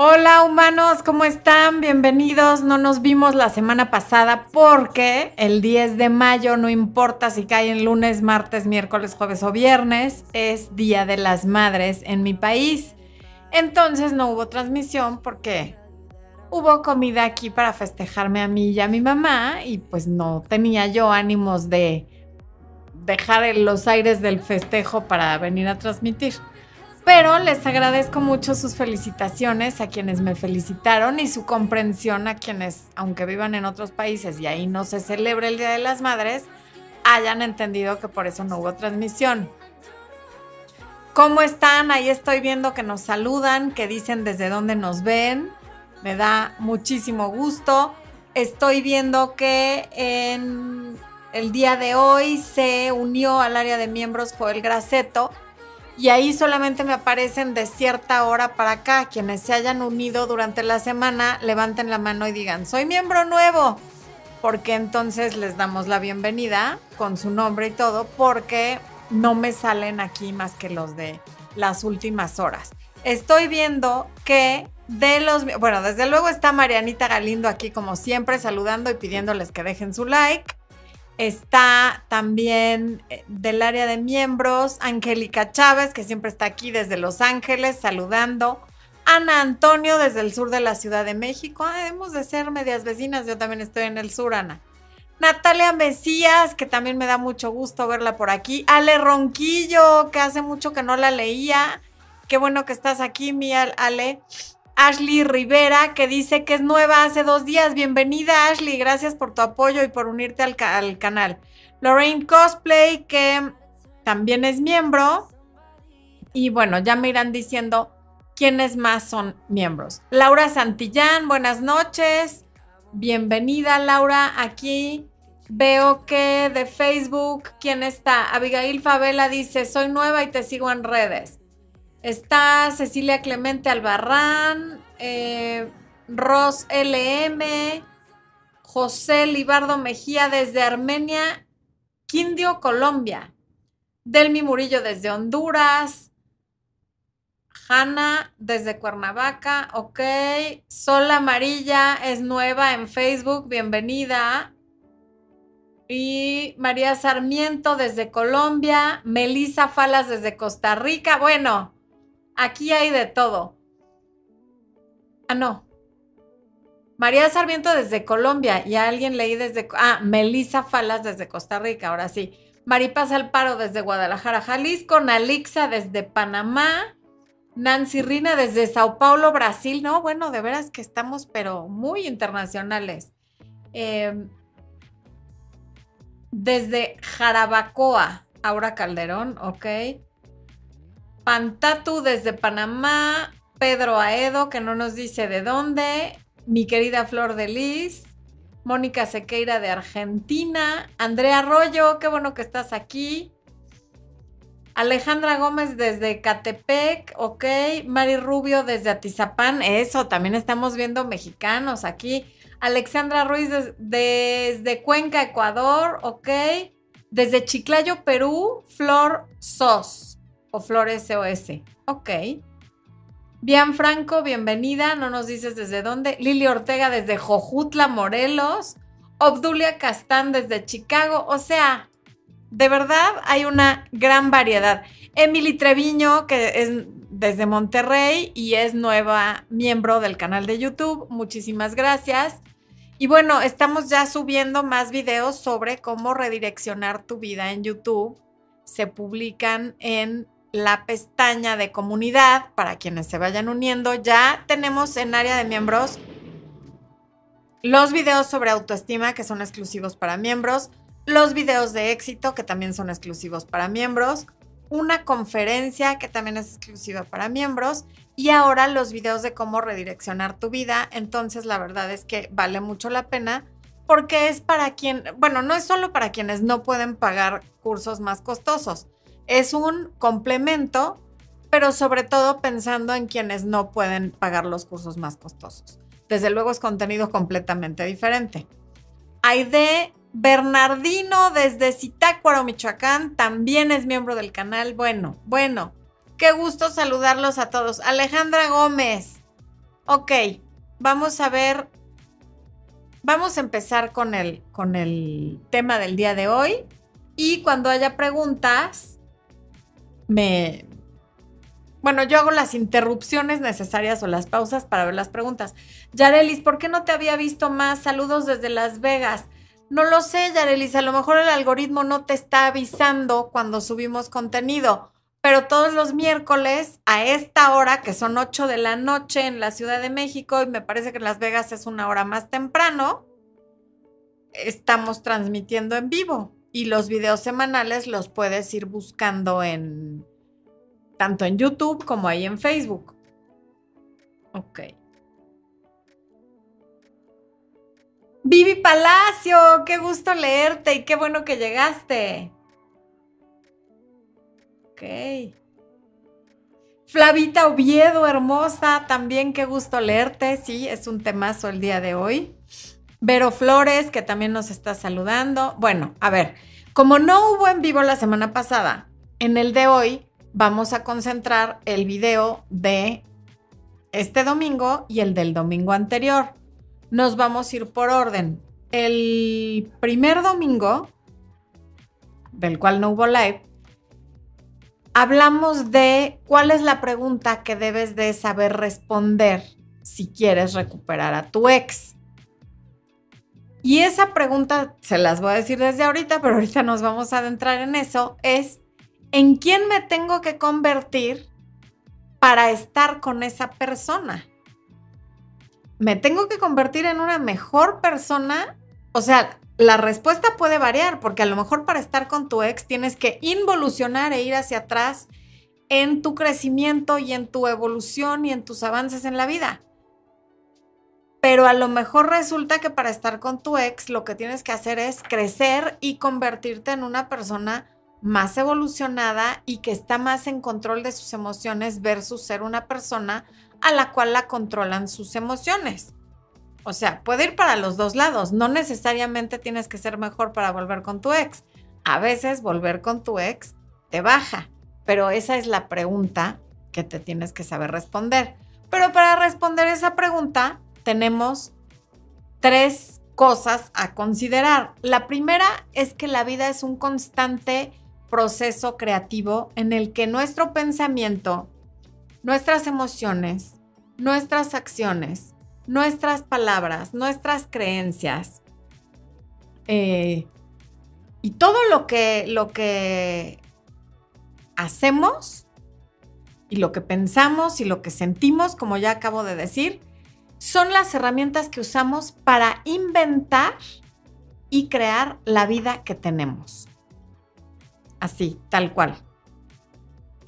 Hola humanos, ¿cómo están? Bienvenidos. No nos vimos la semana pasada porque el 10 de mayo, no importa si cae en lunes, martes, miércoles, jueves o viernes, es Día de las Madres en mi país. Entonces no hubo transmisión porque hubo comida aquí para festejarme a mí y a mi mamá y pues no tenía yo ánimos de dejar los aires del festejo para venir a transmitir. Pero les agradezco mucho sus felicitaciones a quienes me felicitaron y su comprensión a quienes, aunque vivan en otros países y ahí no se celebra el Día de las Madres, hayan entendido que por eso no hubo transmisión. ¿Cómo están? Ahí estoy viendo que nos saludan, que dicen desde dónde nos ven. Me da muchísimo gusto. Estoy viendo que en el día de hoy se unió al área de miembros Joel Graceto y ahí solamente me aparecen de cierta hora para acá. Quienes se hayan unido durante la semana, levanten la mano y digan, soy miembro nuevo, porque entonces les damos la bienvenida con su nombre y todo, porque no me salen aquí más que los de las últimas horas. Estoy viendo que de los, bueno, desde luego está Marianita Galindo aquí como siempre saludando y pidiéndoles que dejen su like. Está también eh, del área de miembros Angélica Chávez, que siempre está aquí desde Los Ángeles saludando. Ana Antonio desde el sur de la Ciudad de México. Ah, debemos de ser medias vecinas, yo también estoy en el sur, Ana. Natalia Mesías, que también me da mucho gusto verla por aquí. Ale Ronquillo, que hace mucho que no la leía. Qué bueno que estás aquí, mi Ale. Ashley Rivera, que dice que es nueva hace dos días. Bienvenida, Ashley. Gracias por tu apoyo y por unirte al, canal. Lorraine Cosplay, que también es miembro. Y bueno, ya me irán diciendo quiénes más son miembros. Laura Santillán, buenas noches. Bienvenida, Laura. Aquí veo que de Facebook, ¿quién está? Abigail Favela dice, soy nueva y te sigo en redes. Está Cecilia Clemente Albarrán, eh, Ros LM, José Libardo Mejía desde Armenia, Quindio, Colombia, Delmi Murillo desde Honduras, Hanna desde Cuernavaca, ok, Sol Amarilla es nueva en Facebook, bienvenida. Y María Sarmiento desde Colombia, Melisa Falas desde Costa Rica, bueno, Aquí hay de todo. Ah, no. María Sarmiento desde Colombia y a alguien leí desde... Ah, Melisa Falas desde Costa Rica, ahora sí. Maripaz Alparo desde Guadalajara, Jalisco. Nalixa desde Panamá. Nancy Rina desde Sao Paulo, Brasil. No, bueno, de veras que estamos, pero muy internacionales. Em, desde Jarabacoa, Aura Calderón, ok. Pantatu desde Panamá, Pedro Aedo, que no nos dice de dónde, mi querida Flor de Lis, Mónica Sequeira de Argentina, Andrea Arroyo, qué bueno que estás aquí. Alejandra Gómez desde Catepec, ok. Mari Rubio desde Atizapán, eso, también estamos viendo mexicanos aquí. Alexandra Ruiz desde Cuenca, Ecuador, ok. Desde Chiclayo, Perú, Flor Sos o Flores SOS. Ok. Bian Franco, bienvenida. No nos dices desde dónde. Lili Ortega desde Jojutla, Morelos. Obdulia Castán desde Chicago. O sea, de verdad hay una gran variedad. Emily Treviño, que es desde Monterrey y es nueva miembro del canal de YouTube. Muchísimas gracias. Y bueno, estamos ya subiendo más videos sobre cómo redireccionar tu vida en YouTube. Se publican en la pestaña de comunidad para quienes se vayan uniendo. Ya tenemos en área de miembros los videos sobre autoestima que son exclusivos para miembros, los videos de éxito que también son exclusivos para miembros, una conferencia que también es exclusiva para miembros y ahora los videos de cómo redireccionar tu vida. Entonces la verdad es que vale mucho la pena porque es para quien, bueno, no es solo para quienes no pueden pagar cursos más costosos es un complemento, pero sobre todo pensando en quienes no pueden pagar los cursos más costosos. Desde luego es contenido completamente diferente. Aide Bernardino desde Zitácuaro, Michoacán, también es miembro del canal. Bueno, bueno, qué gusto saludarlos a todos. Alejandra Gómez, Ok, vamos a ver. Vamos a empezar con el, con el tema del día de hoy. Y cuando haya preguntas, me. Bueno, yo hago las interrupciones necesarias o las pausas para ver las preguntas. Yarelis, ¿por qué no te había visto más? Saludos desde Las Vegas. No lo sé, Yarelis, a lo mejor el algoritmo no te está avisando cuando subimos contenido, pero todos los miércoles a esta hora, que son 8 de la noche en la Ciudad de México, y me parece que en Las Vegas es una hora más temprano, estamos transmitiendo en vivo y los videos semanales los puedes ir buscando en tanto en YouTube como ahí en Facebook. Ok. Vivi Palacio, qué gusto leerte y qué bueno que llegaste. Ok. Flavita Oviedo, hermosa, también qué gusto leerte. Sí, es un temazo el día de hoy. Vero Flores, que también nos está saludando. Bueno, a ver, como no hubo en vivo la semana pasada, en el de hoy vamos a concentrar el video de este domingo y el del domingo anterior nos vamos a ir por orden. El primer domingo, del cual no hubo live, hablamos de cuál es la pregunta que debes de saber responder si quieres recuperar a tu ex. Y esa pregunta, se las voy a decir desde ahorita, pero ahorita nos vamos a adentrar en eso, es ¿en quién me tengo que convertir para estar con esa persona? ¿me tengo que convertir en una mejor persona? O sea, la respuesta puede variar, porque a lo mejor para estar con tu ex tienes que involucionar e ir hacia atrás en tu crecimiento y en tu evolución y en tus avances en la vida. Pero a lo mejor resulta que para estar con tu ex lo que tienes que hacer es crecer y convertirte en una persona más evolucionada y que está más en control de sus emociones versus ser una persona a la cual la controlan sus emociones. O sea, puede ir para los dos lados. No necesariamente tienes que ser mejor para volver con tu ex. A veces volver con tu ex te baja, pero esa es la pregunta que te tienes que saber responder. Pero para responder esa pregunta tenemos tres cosas a considerar. La primera es que la vida es un constante proceso creativo en el que nuestro pensamiento nuestras emociones, nuestras acciones, nuestras palabras, nuestras creencias eh, y todo lo que, lo que hacemos y lo que pensamos y lo que sentimos, como ya acabo de decir, son las herramientas que usamos para inventar y crear la vida que tenemos. Así, tal cual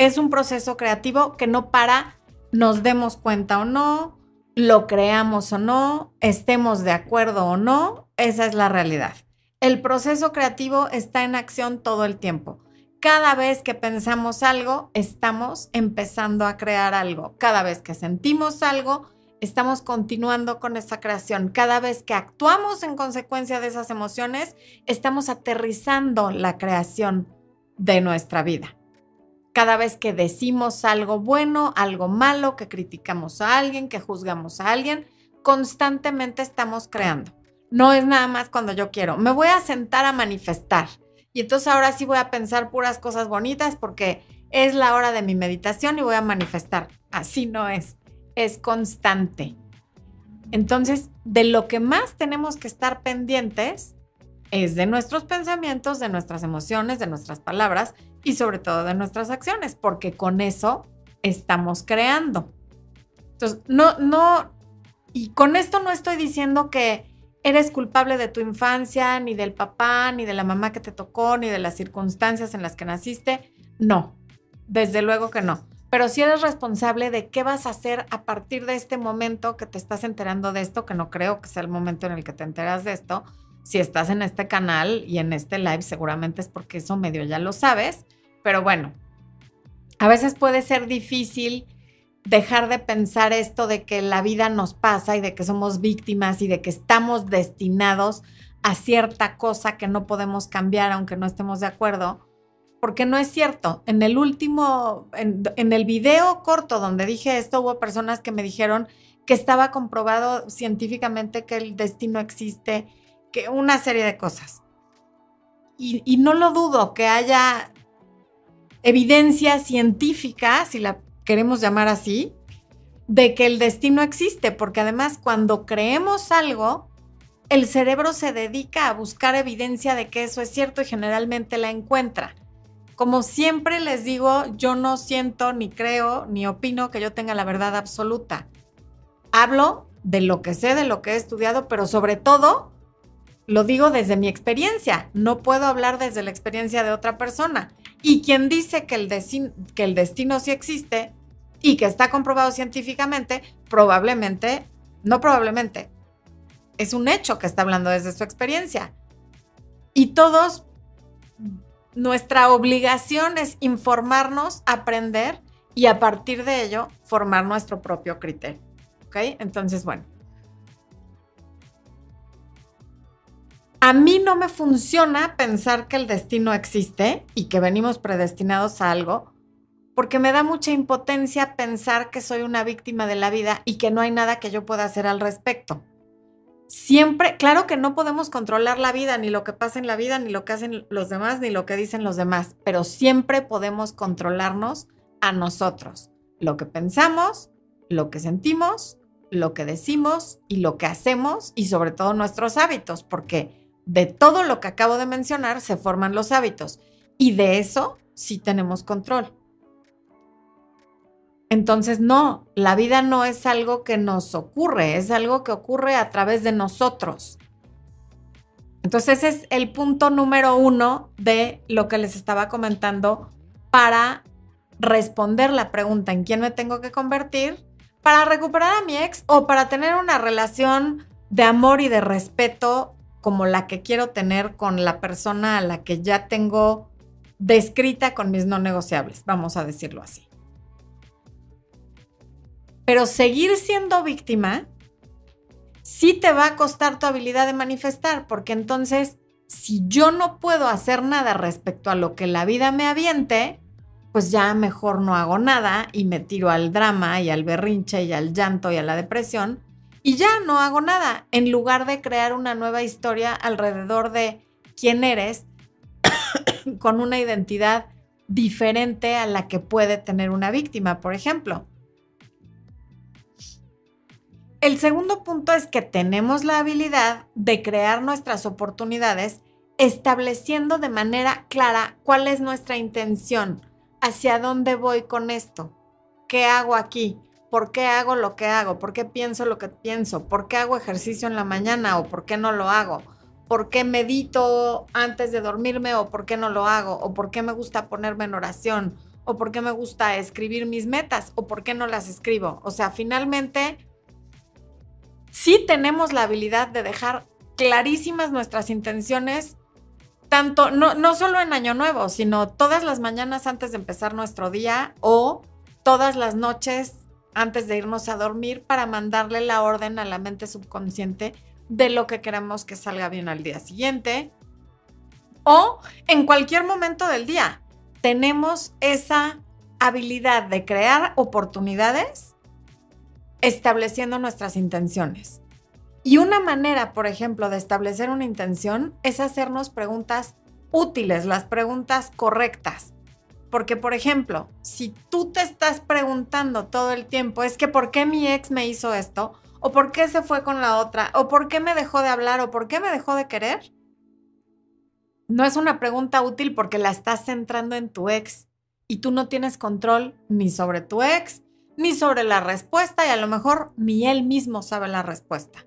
es un proceso creativo que no para, nos demos cuenta o no, lo creamos o no, estemos de acuerdo o no, esa es la realidad. El proceso creativo está en acción todo el tiempo. Cada vez que pensamos algo, estamos empezando a crear algo. Cada vez que sentimos algo, estamos continuando con esa creación. Cada vez que actuamos en consecuencia de esas emociones, estamos aterrizando la creación de nuestra vida cada vez que decimos algo bueno, algo malo, que criticamos a alguien, que juzgamos a alguien, constantemente estamos creando. No es nada más cuando yo quiero. Me voy a sentar a manifestar. Y entonces ahora sí voy a pensar puras cosas bonitas porque es la hora de mi meditación y voy a manifestar. Así no es. Es constante. Entonces, de lo que más tenemos que estar pendientes es de nuestros pensamientos, de nuestras emociones, de nuestras palabras y sobre todo de nuestras acciones, porque con eso estamos creando. Entonces, no, no, y con esto no estoy diciendo que eres culpable de tu infancia, ni del papá, ni de la mamá que te tocó, ni de las circunstancias en las que naciste. No, desde luego que no. Pero si eres responsable de qué vas a hacer a partir de este momento que te estás enterando de esto, que no creo que sea el momento en el que te enteras de esto, si estás en este canal y en este live, seguramente es porque eso medio ya lo sabes. Pero bueno, a veces puede ser difícil dejar de pensar esto de que la vida nos pasa y de que somos víctimas y de que estamos destinados a cierta cosa que no podemos cambiar aunque no estemos de acuerdo, porque no es cierto. En el último, en, el video corto donde dije esto, hubo personas que me dijeron que estaba comprobado científicamente que el destino existe, que una serie de cosas. Y, no lo dudo que haya evidencia científica, si la queremos llamar así, de que el destino existe, porque además cuando creemos algo, el cerebro se dedica a buscar evidencia de que eso es cierto y generalmente la encuentra. Como siempre les digo, yo no siento, ni creo, ni opino que yo tenga la verdad absoluta. Hablo de lo que sé, de lo que he estudiado, pero sobre todo lo digo desde mi experiencia. No puedo hablar desde la experiencia de otra persona. Y quien dice que el, que el destino sí existe y que está comprobado científicamente, probablemente, no probablemente, es un hecho que está hablando desde su experiencia. Y todos, nuestra obligación es informarnos, aprender y a partir de ello formar nuestro propio criterio. ¿Ok? Entonces, bueno. A mí no me funciona pensar que el destino existe y que venimos predestinados a algo, porque me da mucha impotencia pensar que soy una víctima de la vida y que no hay nada que yo pueda hacer al respecto siempre, claro que no podemos controlar la vida, ni lo que pasa en la vida, ni lo que hacen los demás, ni lo que dicen los demás, pero siempre podemos controlarnos a nosotros, lo que pensamos, lo que sentimos, lo que decimos y lo que hacemos y sobre todo nuestros hábitos, porque de todo lo que acabo de mencionar se forman los hábitos y de eso sí tenemos control. Entonces, no, la vida no es algo que nos ocurre, es algo que ocurre a través de nosotros. Entonces, ese es el punto número uno de lo que les estaba comentando para responder la pregunta en quién me tengo que convertir para recuperar a mi ex o para tener una relación de amor y de respeto como la que quiero tener con la persona a la que ya tengo descrita con mis no negociables, vamos a decirlo así. Pero seguir siendo víctima sí te va a costar tu habilidad de manifestar, porque entonces, si yo no puedo hacer nada respecto a lo que la vida me aviente, pues ya mejor no hago nada y me tiro al drama y al berrinche y al llanto y a la depresión y ya no hago nada, en lugar de crear una nueva historia alrededor de quién eres con una identidad diferente a la que puede tener una víctima, por ejemplo. El segundo punto es que tenemos la habilidad de crear nuestras oportunidades estableciendo de manera clara cuál es nuestra intención, hacia dónde voy con esto, qué hago aquí, por qué hago lo que hago, por qué pienso lo que pienso, por qué hago ejercicio en la mañana o por qué no lo hago, por qué medito antes de dormirme o por qué no lo hago, o por qué me gusta ponerme en oración, o por qué me gusta escribir mis metas o por qué no las escribo. O sea, finalmente sí tenemos la habilidad de dejar clarísimas nuestras intenciones, tanto, no, no solo en Año Nuevo, sino todas las mañanas antes de empezar nuestro día o todas las noches antes de irnos a dormir para mandarle la orden a la mente subconsciente de lo que queremos que salga bien al día siguiente o en cualquier momento del día. Tenemos esa habilidad de crear oportunidades estableciendo nuestras intenciones. Y una manera, por ejemplo, de establecer una intención es hacernos preguntas útiles, las preguntas correctas. Porque, por ejemplo, si tú te estás preguntando todo el tiempo, es que ¿por qué mi ex me hizo esto? ¿O por qué se fue con la otra? ¿O por qué me dejó de hablar? ¿O por qué me dejó de querer? No es una pregunta útil porque la estás centrando en tu ex y tú no tienes control ni sobre tu ex, ni sobre la respuesta y a lo mejor ni él mismo sabe la respuesta.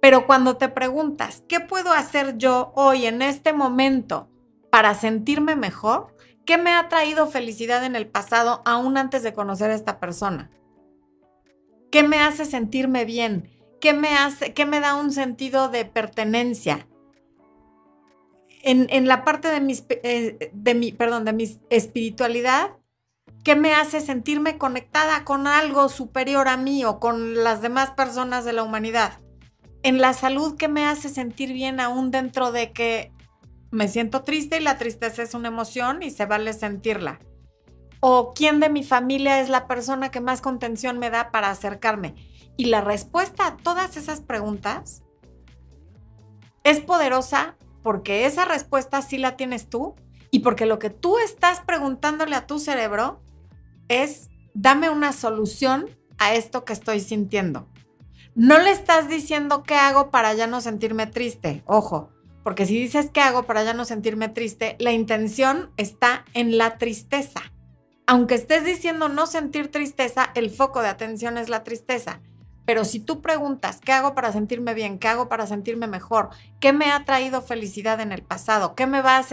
Pero cuando te preguntas, ¿qué puedo hacer yo hoy en este momento para sentirme mejor? ¿Qué me ha traído felicidad en el pasado aún antes de conocer a esta persona? ¿Qué me hace sentirme bien? ¿Qué me, hace, qué me da un sentido de pertenencia? En, la parte de, eh, de, mi, perdón, de mi espiritualidad, ¿Qué me hace sentirme conectada con algo superior a mí o con las demás personas de la humanidad? En la salud, ¿qué me hace sentir bien aún dentro de que me siento triste y la tristeza es una emoción y se vale sentirla? ¿O quién de mi familia es la persona que más contención me da para acercarme? Y la respuesta a todas esas preguntas es poderosa porque esa respuesta sí la tienes tú y porque lo que tú estás preguntándole a tu cerebro es, dame una solución a esto que estoy sintiendo. No le estás diciendo qué hago para ya no sentirme triste, ojo, porque si dices qué hago para ya no sentirme triste, la intención está en la tristeza. Aunque estés diciendo no sentir tristeza, el foco de atención es la tristeza. Pero si tú preguntas, ¿qué hago para sentirme bien? ¿Qué hago para sentirme mejor? ¿Qué me ha traído felicidad en el pasado? ¿Qué me va a,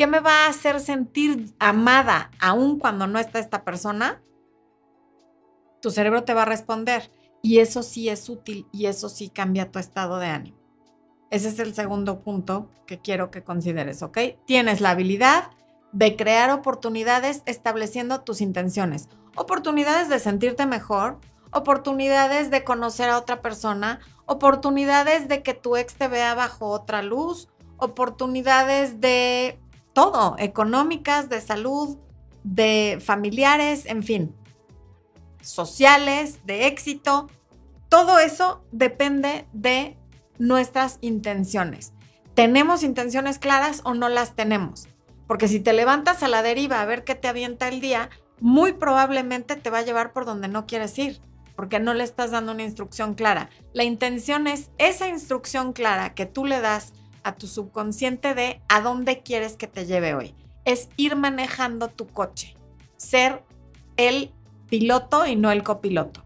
qué me va a hacer sentir amada aún cuando no está esta persona? Tu cerebro te va a responder. Y eso sí es útil y eso sí cambia tu estado de ánimo. Ese es el segundo punto que quiero que consideres, ¿ok? Tienes la habilidad de crear oportunidades estableciendo tus intenciones. Oportunidades de sentirte mejor, oportunidades de conocer a otra persona, oportunidades de que tu ex te vea bajo otra luz, oportunidades de todo, económicas, de salud, de familiares, en fin, sociales, de éxito. Todo eso depende de nuestras intenciones. ¿Tenemos intenciones claras o no las tenemos? Porque si te levantas a la deriva a ver qué te avienta el día, muy probablemente te va a llevar por donde no quieres ir porque no le estás dando una instrucción clara. La intención es esa instrucción clara que tú le das a tu subconsciente de a dónde quieres que te lleve hoy. Es ir manejando tu coche, ser el piloto y no el copiloto.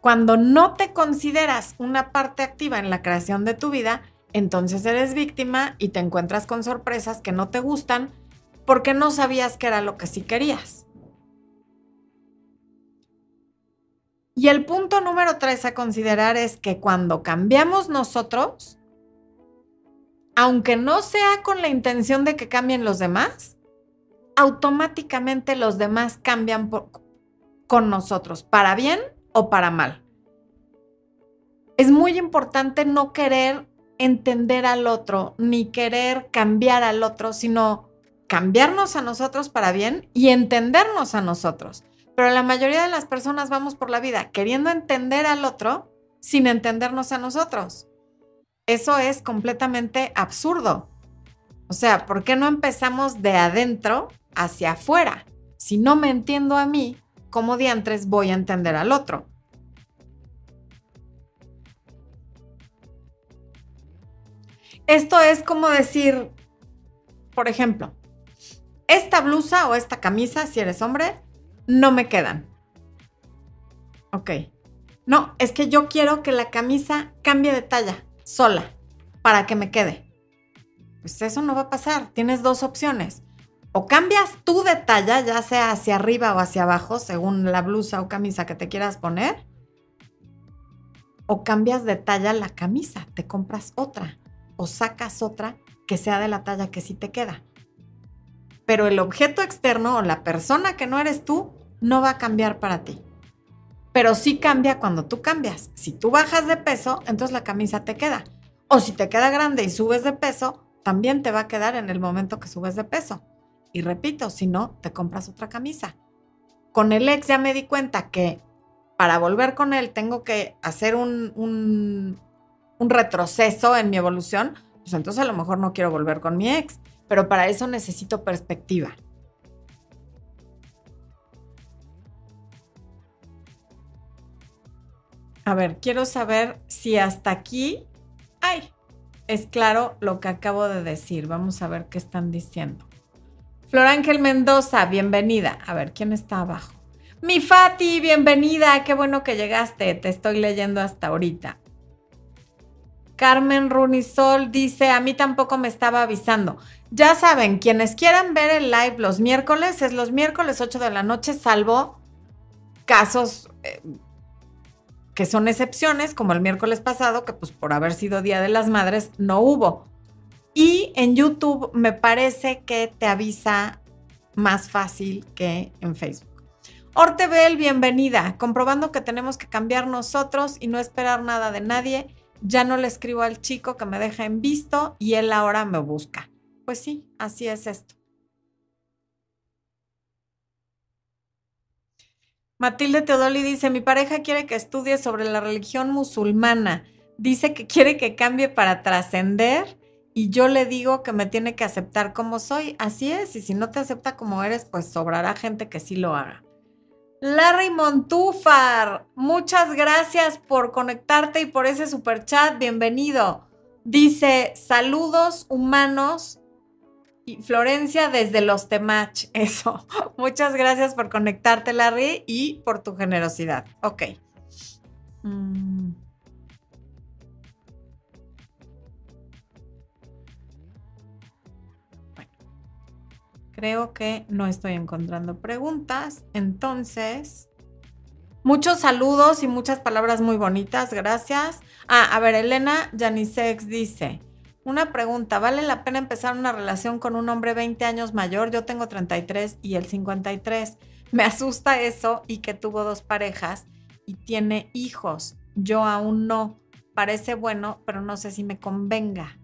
Cuando no te consideras una parte activa en la creación de tu vida, entonces eres víctima y te encuentras con sorpresas que no te gustan porque no sabías que era lo que sí querías. Y el punto número tres a considerar es que cuando cambiamos nosotros, aunque no sea con la intención de que cambien los demás, automáticamente los demás cambian con nosotros, para bien o para mal. Es muy importante no querer entender al otro, ni querer cambiar al otro, sino cambiarnos a nosotros para bien y entendernos a nosotros. Pero la mayoría de las personas vamos por la vida queriendo entender al otro sin entendernos a nosotros. Eso es completamente absurdo. O sea, ¿por qué no empezamos de adentro hacia afuera? Si no me entiendo a mí, ¿cómo diantres voy a entender al otro? Esto es como decir, por ejemplo, esta blusa o esta camisa, si eres hombre, no me quedan. Ok. No, es que yo quiero que la camisa cambie de talla sola para que me quede. Pues eso no va a pasar. Tienes dos opciones. O cambias tú de talla, ya sea hacia arriba o hacia abajo, según la blusa o camisa que te quieras poner. O cambias de talla la camisa, te compras otra. O sacas otra que sea de la talla que sí te queda pero el objeto externo o la persona que no eres tú no va a cambiar para ti. Pero sí cambia cuando tú cambias. Si tú bajas de peso, entonces la camisa te queda. O si te queda grande y subes de peso, también te va a quedar en el momento que subes de peso. Y repito, si no, te compras otra camisa. Con el ex ya me di cuenta que para volver con él tengo que hacer un, retroceso en mi evolución, pues entonces a lo mejor no quiero volver con mi ex pero para eso necesito perspectiva. A ver, quiero saber si hasta aquí, ay, es claro lo que acabo de decir. Vamos a ver qué están diciendo. Flor Ángel Mendoza, bienvenida. A ver, ¿quién está abajo? Mi Fati, bienvenida. Qué bueno que llegaste. Te estoy leyendo hasta ahorita. Carmen Runisol dice, a mí tampoco me estaba avisando. Ya saben, quienes quieran ver el live los miércoles, es los miércoles 8 de la noche, salvo casos eh, que son excepciones, como el miércoles pasado, que pues por haber sido Día de las Madres no hubo. Y en YouTube me parece que te avisa más fácil que en Facebook. Ortebel, bienvenida. Comprobando que tenemos que cambiar nosotros y no esperar nada de nadie ya no le escribo al chico que me deja en visto y él ahora me busca. Pues sí, así es esto. Matilde Teodoli dice, mi pareja quiere que estudie sobre la religión musulmana, dice que quiere que cambie para trascender y yo le digo que me tiene que aceptar como soy, así es, y si no te acepta como eres, pues sobrará gente que sí lo haga. Larry Montúfar, muchas gracias por conectarte y por ese super chat. Bienvenido. Dice, saludos humanos y Florencia desde los Temach. Eso. Muchas gracias por conectarte, Larry, y por tu generosidad. Ok. Mm. Creo que no estoy encontrando preguntas. Entonces, muchos saludos y muchas palabras muy bonitas. Gracias. Ah, a ver, Elena Janisex dice, una pregunta, ¿vale la pena empezar una relación con un hombre 20 años mayor? Yo tengo 33 y él 53. Me asusta eso y que tuvo dos parejas y tiene hijos. Yo aún no. Parece bueno, pero no sé si me convenga.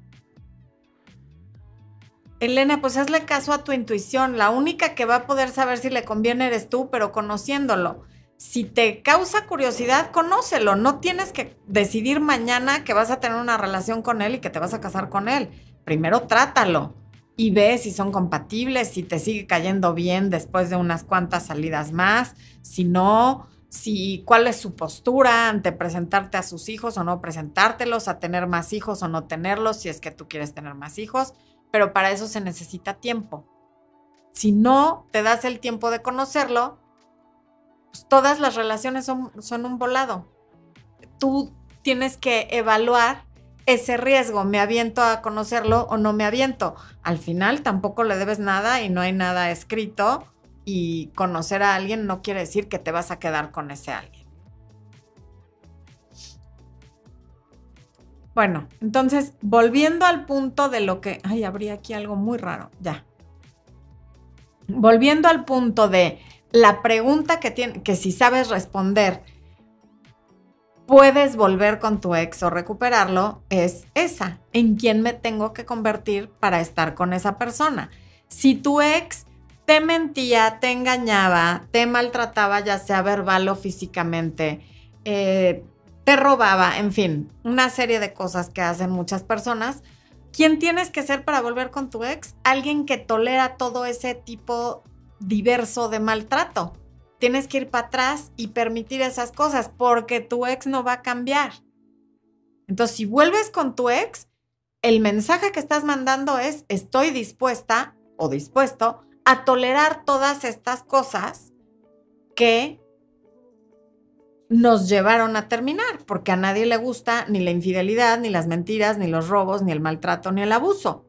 Elena, pues hazle caso a tu intuición. La única que va a poder saber si le conviene eres tú, pero conociéndolo. Si te causa curiosidad, conócelo. No tienes que decidir mañana que vas a tener una relación con él y que te vas a casar con él. Primero trátalo y ve si son compatibles, si te sigue cayendo bien después de unas cuantas salidas más. Si no, si cuál es su postura ante presentarte a sus hijos o no presentártelos, a tener más hijos o no tenerlos, si es que tú quieres tener más hijos pero para eso se necesita tiempo. Si no te das el tiempo de conocerlo, pues todas las relaciones son, son un volado. Tú tienes que evaluar ese riesgo, me aviento a conocerlo o no me aviento. Al final tampoco le debes nada y no hay nada escrito y conocer a alguien no quiere decir que te vas a quedar con ese alguien. Bueno, entonces, volviendo al punto de lo que, ay, habría aquí algo muy raro, ya. Volviendo al punto de la pregunta que tiene, que si sabes responder, puedes volver con tu ex o recuperarlo, es esa, en quién me tengo que convertir para estar con esa persona. Si tu ex te mentía, te engañaba, te maltrataba, ya sea verbal o físicamente, eh, robaba, en fin, una serie de cosas que hacen muchas personas. ¿Quién tienes que ser para volver con tu ex? Alguien que tolera todo ese tipo diverso de maltrato. Tienes que ir para atrás y permitir esas cosas porque tu ex no va a cambiar. Entonces, si vuelves con tu ex, el mensaje que estás mandando es, estoy dispuesta o dispuesto a tolerar todas estas cosas que nos llevaron a terminar, porque a nadie le gusta ni la infidelidad, ni las mentiras, ni los robos, ni el maltrato, ni el abuso.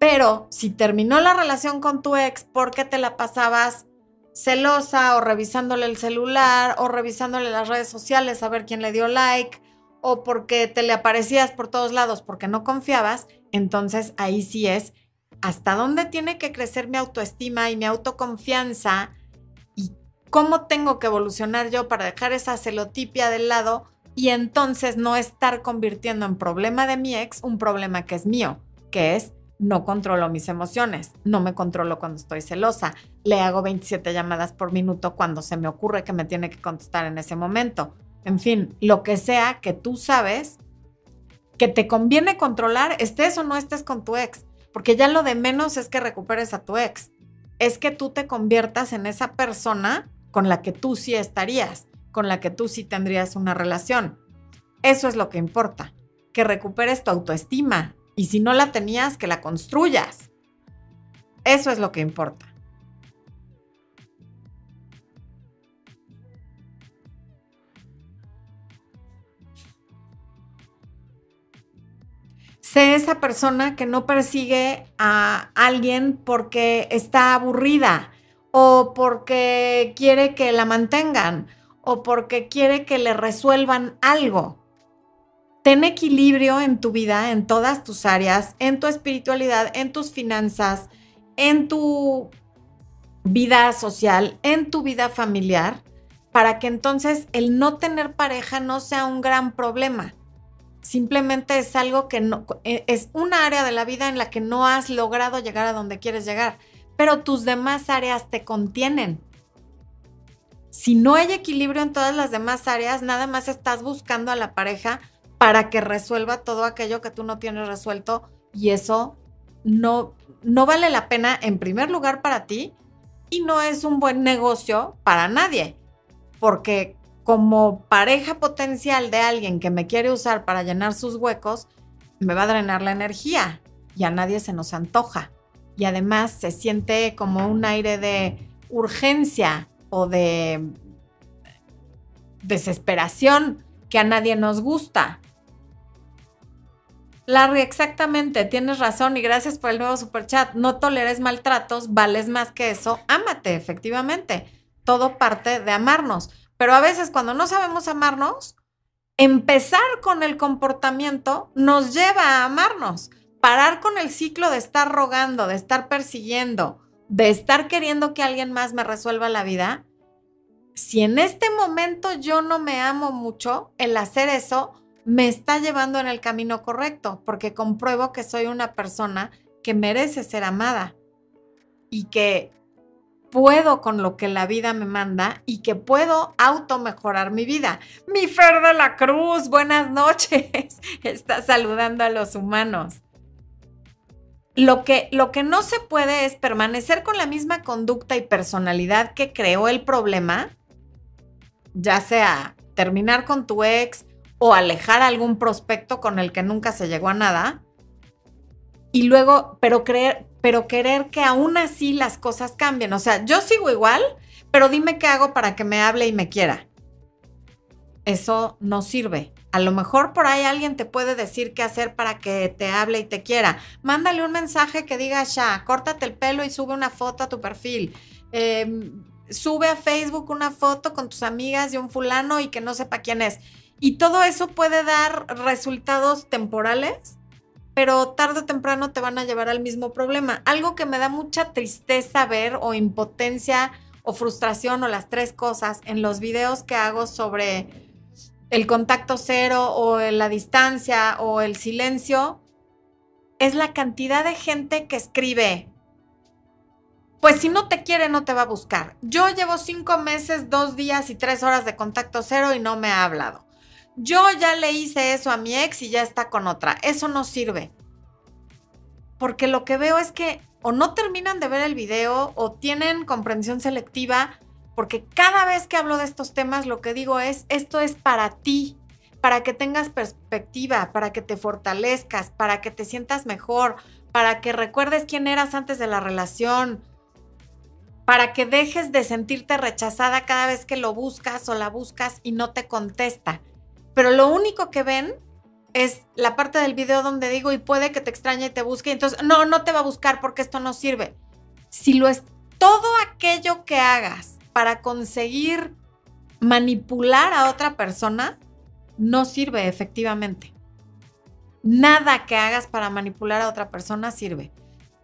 Pero si terminó la relación con tu ex porque te la pasabas celosa o revisándole el celular o revisándole las redes sociales a ver quién le dio like o porque te le aparecías por todos lados porque no confiabas, entonces ahí sí es hasta dónde tiene que crecer mi autoestima y mi autoconfianza cómo tengo que evolucionar yo para dejar esa celotipia del lado y entonces no estar convirtiendo en problema de mi ex un problema que es mío, que es no controlo mis emociones, no me controlo cuando estoy celosa, le hago 27 llamadas por minuto cuando se me ocurre que me tiene que contestar en ese momento. En fin, lo que sea que tú sabes que te conviene controlar, estés o no estés con tu ex, porque ya lo de menos es que recuperes a tu ex, es que tú te conviertas en esa persona con la que tú sí estarías, con la que tú sí tendrías una relación. Eso es lo que importa, que recuperes tu autoestima y si no la tenías, que la construyas. Eso es lo que importa. Sé esa persona que no persigue a alguien porque está aburrida, o porque quiere que la mantengan o porque quiere que le resuelvan algo. Ten equilibrio en tu vida, en todas tus áreas, en tu espiritualidad, en tus finanzas, en tu vida social, en tu vida familiar, para que entonces el no tener pareja no sea un gran problema. Simplemente es algo que no, e, es una área de la vida en la que no has logrado llegar a donde quieres llegar pero tus demás áreas te contienen. Si no hay equilibrio en todas las demás áreas, nada más estás buscando a la pareja para que resuelva todo aquello que tú no tienes resuelto y eso no, no vale la pena en primer lugar para ti y no es un buen negocio para nadie, porque como pareja potencial de alguien que me quiere usar para llenar sus huecos, me va a drenar la energía y a nadie se nos antoja. Y además se siente como un aire de urgencia o de desesperación que a nadie nos gusta. Larry, exactamente, tienes razón y gracias por el nuevo superchat. No toleres maltratos, vales más que eso, ámate, efectivamente. Todo parte de amarnos. Pero a veces cuando no sabemos amarnos, empezar con el comportamiento nos lleva a amarnos. Parar con el ciclo de estar rogando, de estar persiguiendo, de estar queriendo que alguien más me resuelva la vida, si en este momento yo no me amo mucho, el hacer eso me está llevando en el camino correcto, porque compruebo que soy una persona que merece ser amada y que puedo con lo que la vida me manda y que puedo auto mejorar mi vida. Mi Fer de la Cruz, buenas noches. Está saludando a los humanos. Lo que, lo que no se puede es permanecer con la misma conducta y personalidad que creó el problema, ya sea terminar con tu ex o alejar a algún prospecto con el que nunca se llegó a nada, y luego, pero creer, pero querer que aún así las cosas cambien. O sea, yo sigo igual, pero dime qué hago para que me hable y me quiera. Eso no sirve. A lo mejor por ahí alguien te puede decir qué hacer para que te hable y te quiera. Mándale un mensaje que diga, ya, córtate el pelo y sube una foto a tu perfil. Em, sube a Facebook una foto con tus amigas de un fulano y que no sepa quién es. Y todo eso puede dar resultados temporales, pero tarde o temprano te van a llevar al mismo problema. Algo que me da mucha tristeza ver o impotencia o frustración o las tres cosas en los videos que hago sobre el contacto cero o la distancia o el silencio, es la cantidad de gente que escribe, pues si no te quiere, no te va a buscar. Yo llevo cinco meses, dos días y tres horas de contacto cero y no me ha hablado. Yo ya le hice eso a mi ex y ya está con otra. Eso no sirve. Porque lo que veo es que o no terminan de ver el video o tienen comprensión selectiva porque cada vez que hablo de estos temas lo que digo es, esto es para ti, para que tengas perspectiva, para que te fortalezcas, para que te sientas mejor, para que recuerdes quién eras antes de la relación, para que dejes de sentirte rechazada cada vez que lo buscas o la buscas y no te contesta. Pero lo único que ven es la parte del video donde digo y puede que te extrañe y te busque, entonces no, no te va a buscar porque esto no sirve. Si lo es todo aquello que hagas para conseguir manipular a otra persona no sirve efectivamente. Nada que hagas para manipular a otra persona sirve.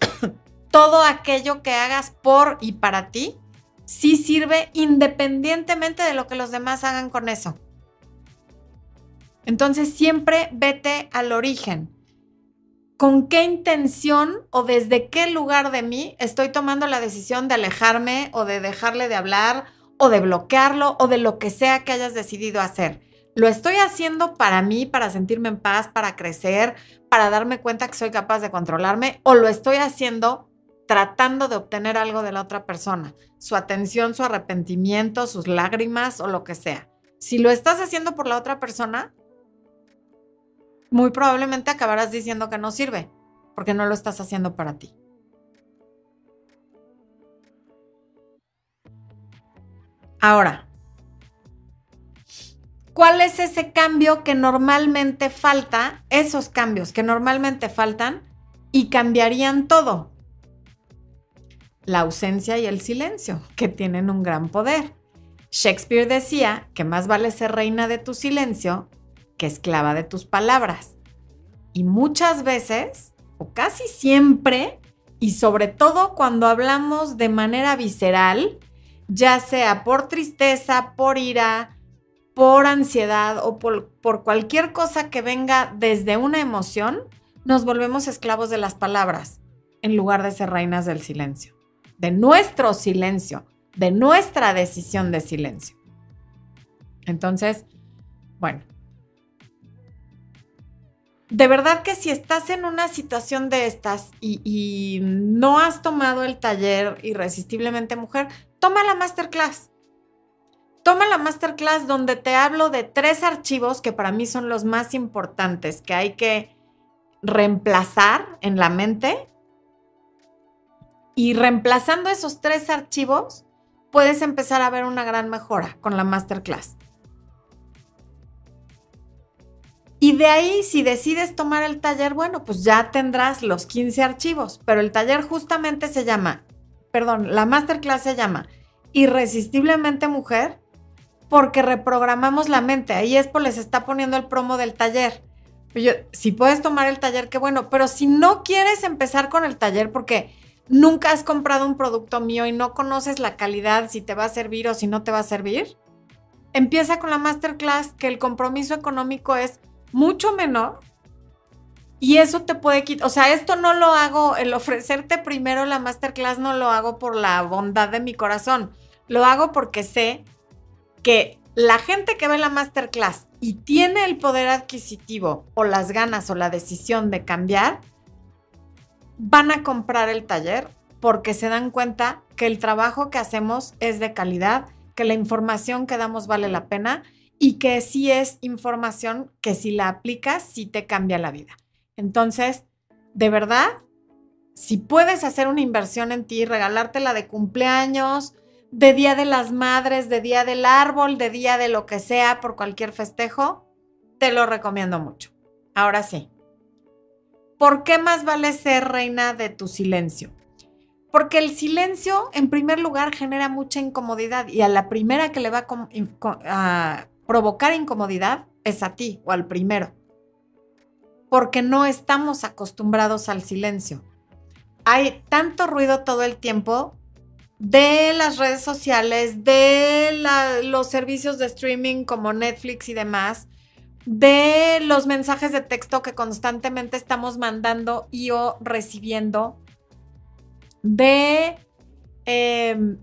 Todo aquello que hagas por y para ti sí sirve independientemente de lo que los demás hagan con eso. Entonces siempre vete al origen con qué intención o desde qué lugar de mí estoy tomando la decisión de alejarme o de dejarle de hablar o de bloquearlo o de lo que sea que hayas decidido hacer. ¿Lo estoy haciendo para mí, para sentirme en paz, para crecer, para darme cuenta que soy capaz de controlarme? ¿O lo estoy haciendo tratando de obtener algo de la otra persona? Su atención, su arrepentimiento, sus lágrimas o lo que sea. Si lo estás haciendo por la otra persona, muy probablemente acabarás diciendo que no sirve, porque no lo estás haciendo para ti. Ahora, ¿cuál es ese cambio que normalmente falta? Esos cambios que normalmente faltan y cambiarían todo. La ausencia y el silencio, que tienen un gran poder. Shakespeare decía que más vale ser reina de tu silencio esclava de tus palabras. Y muchas veces, o casi siempre, y sobre todo cuando hablamos de manera visceral, ya sea por tristeza, por ira, por ansiedad o por, por, cualquier cosa que venga desde una emoción, nos volvemos esclavos de las palabras en lugar de ser reinas del silencio, de nuestro silencio, de nuestra decisión de silencio. Entonces, bueno, de verdad que si estás en una situación de estas y, no has tomado el taller Irresistiblemente Mujer, toma la masterclass. Toma la masterclass donde te hablo de tres archivos que para mí son los más importantes que hay que reemplazar en la mente. Y reemplazando esos tres archivos, puedes empezar a ver una gran mejora con la masterclass. Y de ahí, si decides tomar el taller, bueno, pues ya tendrás los 15 archivos, pero el taller justamente se llama, perdón, la masterclass se llama Irresistiblemente Mujer, porque reprogramamos la mente. Ahí Expo les está poniendo el promo del taller. si puedes tomar el taller, qué bueno, pero si no quieres empezar con el taller porque nunca has comprado un producto mío y no conoces la calidad, si te va a servir o si no te va a servir, empieza con la masterclass, que el compromiso económico es mucho menor. Y eso te puede quitar, o sea, esto no lo hago, el ofrecerte primero la masterclass no lo hago por la bondad de mi corazón, lo hago porque sé que la gente que ve la masterclass y tiene el poder adquisitivo o las ganas o la decisión de cambiar, van a comprar el taller porque se dan cuenta que el trabajo que hacemos es de calidad, que la información que damos vale la pena y que sí es información que si la aplicas, sí te cambia la vida. Entonces, de verdad, si puedes hacer una inversión en ti, regalártela de cumpleaños, de Día de las Madres, de Día del Árbol, de Día de lo que sea, por cualquier festejo, te lo recomiendo mucho. Ahora sí. ¿Por qué más vale ser reina de tu silencio? Porque el silencio, en primer lugar, genera mucha incomodidad y a la primera que le va a, provocar incomodidad es a ti o al primero, porque no estamos acostumbrados al silencio. Hay tanto ruido todo el tiempo de las redes sociales, de los servicios de streaming como Netflix y demás, de los mensajes de texto que constantemente estamos mandando y o recibiendo, de em,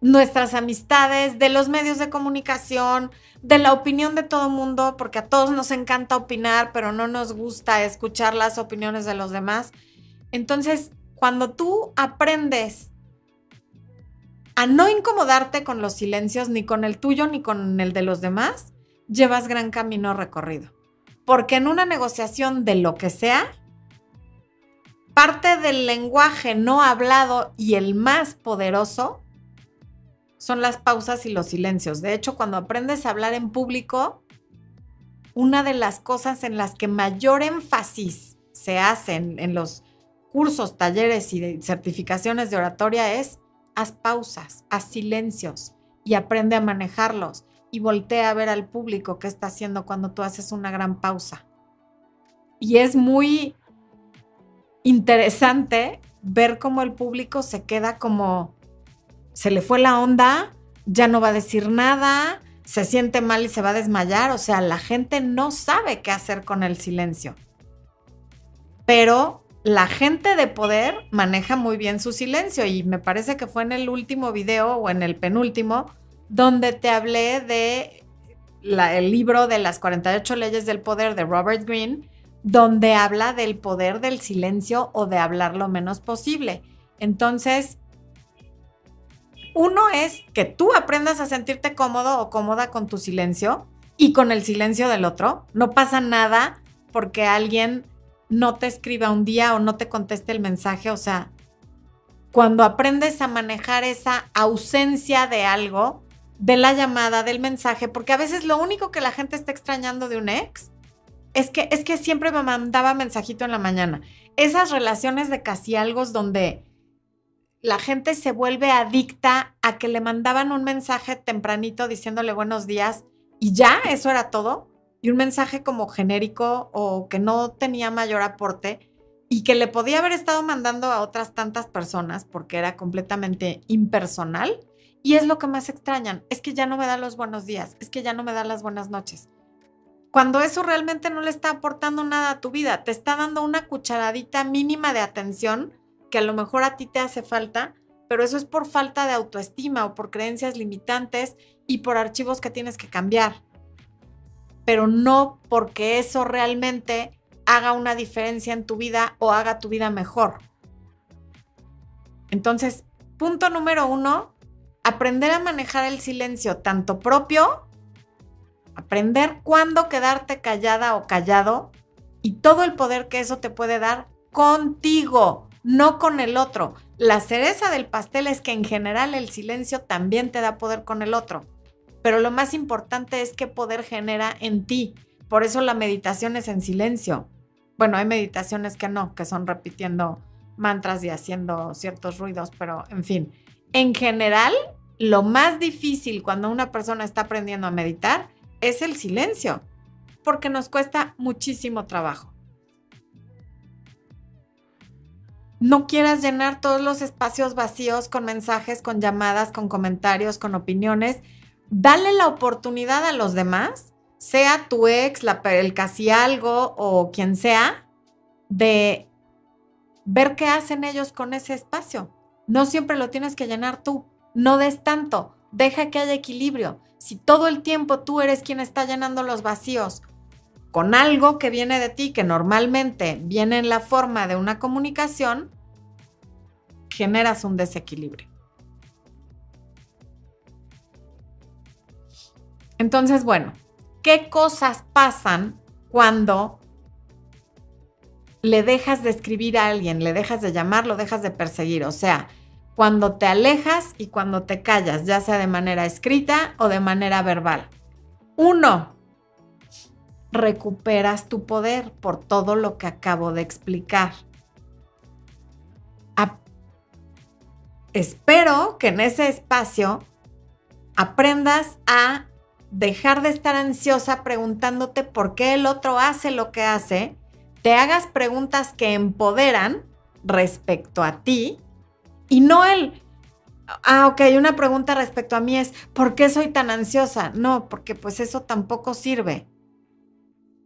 nuestras amistades, de los medios de comunicación, de la opinión de todo mundo, porque a todos nos encanta opinar, pero no nos gusta escuchar las opiniones de los demás. Entonces, cuando tú aprendes a no incomodarte con los silencios, ni con el tuyo, ni con el de los demás, llevas gran camino recorrido. Porque en una negociación de lo que sea, parte del lenguaje no hablado y el más poderoso son las pausas y los silencios. De hecho, cuando aprendes a hablar en público, una de las cosas en las que mayor énfasis se hacen en los cursos, talleres y certificaciones de oratoria es haz pausas, haz silencios y aprende a manejarlos y voltea a ver al público qué está haciendo cuando tú haces una gran pausa. Y es muy interesante ver cómo el público se queda como se le fue la onda, ya no va a decir nada, se siente mal y se va a desmayar. O sea, la gente no sabe qué hacer con el silencio. Pero la gente de poder maneja muy bien su silencio y me parece que fue en el último video o en el penúltimo donde te hablé de el libro de las 48 leyes del poder de Robert Greene, donde habla del poder del silencio o de hablar lo menos posible. Entonces, uno es que tú aprendas a sentirte cómodo o cómoda con tu silencio y con el silencio del otro. No pasa nada porque alguien no te escriba un día o no te conteste el mensaje. O sea, cuando aprendes a manejar esa ausencia de algo, de la llamada, del mensaje, porque a veces lo único que la gente está extrañando de un ex es que, es que siempre me mandaba mensajito en la mañana. Esas relaciones de casi algo donde la gente se vuelve adicta a que le mandaban un mensaje tempranito diciéndole buenos días y ya, eso era todo. Y un mensaje como genérico o que no tenía mayor aporte y que le podía haber estado mandando a otras tantas personas porque era completamente impersonal. Y es lo que más extrañan, es que ya no me da los buenos días, es que ya no me da las buenas noches. Cuando eso realmente no le está aportando nada a tu vida, te está dando una cucharadita mínima de atención que a lo mejor a ti te hace falta pero eso es por falta de autoestima o por creencias limitantes y por archivos que tienes que cambiar. Pero no porque eso realmente haga una diferencia en tu vida o haga tu vida mejor. Entonces, punto número uno, aprender a manejar el silencio tanto propio, aprender cuándo quedarte callada o callado y todo el poder que eso te puede dar contigo, no con el otro. La cereza del pastel es que en general el silencio también te da poder con el otro, pero lo más importante es qué poder genera en ti. Por eso la meditación es en silencio. Bueno, hay meditaciones que no, que son repitiendo mantras y haciendo ciertos ruidos, pero en fin, en general, lo más difícil cuando una persona está aprendiendo a meditar es el silencio, porque nos cuesta muchísimo trabajo. No quieras llenar todos los espacios vacíos con mensajes, con llamadas, con comentarios, con opiniones. Dale la oportunidad a los demás, sea tu ex, el casi algo o quien sea, de ver qué hacen ellos con ese espacio. No siempre lo tienes que llenar tú. No des tanto. Deja que haya equilibrio. Si todo el tiempo tú eres quien está llenando los vacíos con algo que viene de ti, que normalmente viene en la forma de una comunicación, generas un desequilibrio. Entonces, bueno, ¿qué cosas pasan cuando le dejas de escribir a alguien, le dejas de llamar, lo dejas de perseguir? O sea, cuando te alejas y cuando te callas, ya sea de manera escrita o de manera verbal. Uno, recuperas tu poder por todo lo que acabo de explicar. espero que en ese espacio aprendas a dejar de estar ansiosa preguntándote por qué el otro hace lo que hace, te hagas preguntas que empoderan respecto a ti y no el, ah, ok, una pregunta respecto a mí es, ¿por qué soy tan ansiosa? No, porque pues eso tampoco sirve.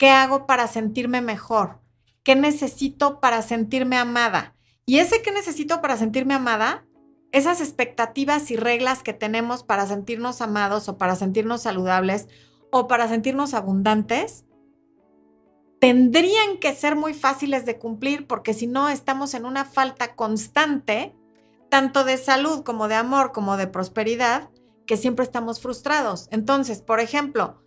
¿Qué hago para sentirme mejor? ¿Qué necesito para sentirme amada? Y ese que necesito para sentirme amada, esas expectativas y reglas que tenemos para sentirnos amados o para sentirnos saludables o para sentirnos abundantes, tendrían que ser muy fáciles de cumplir porque si no estamos en una falta constante tanto de salud como de amor, como de prosperidad, que siempre estamos frustrados. Entonces, por ejemplo,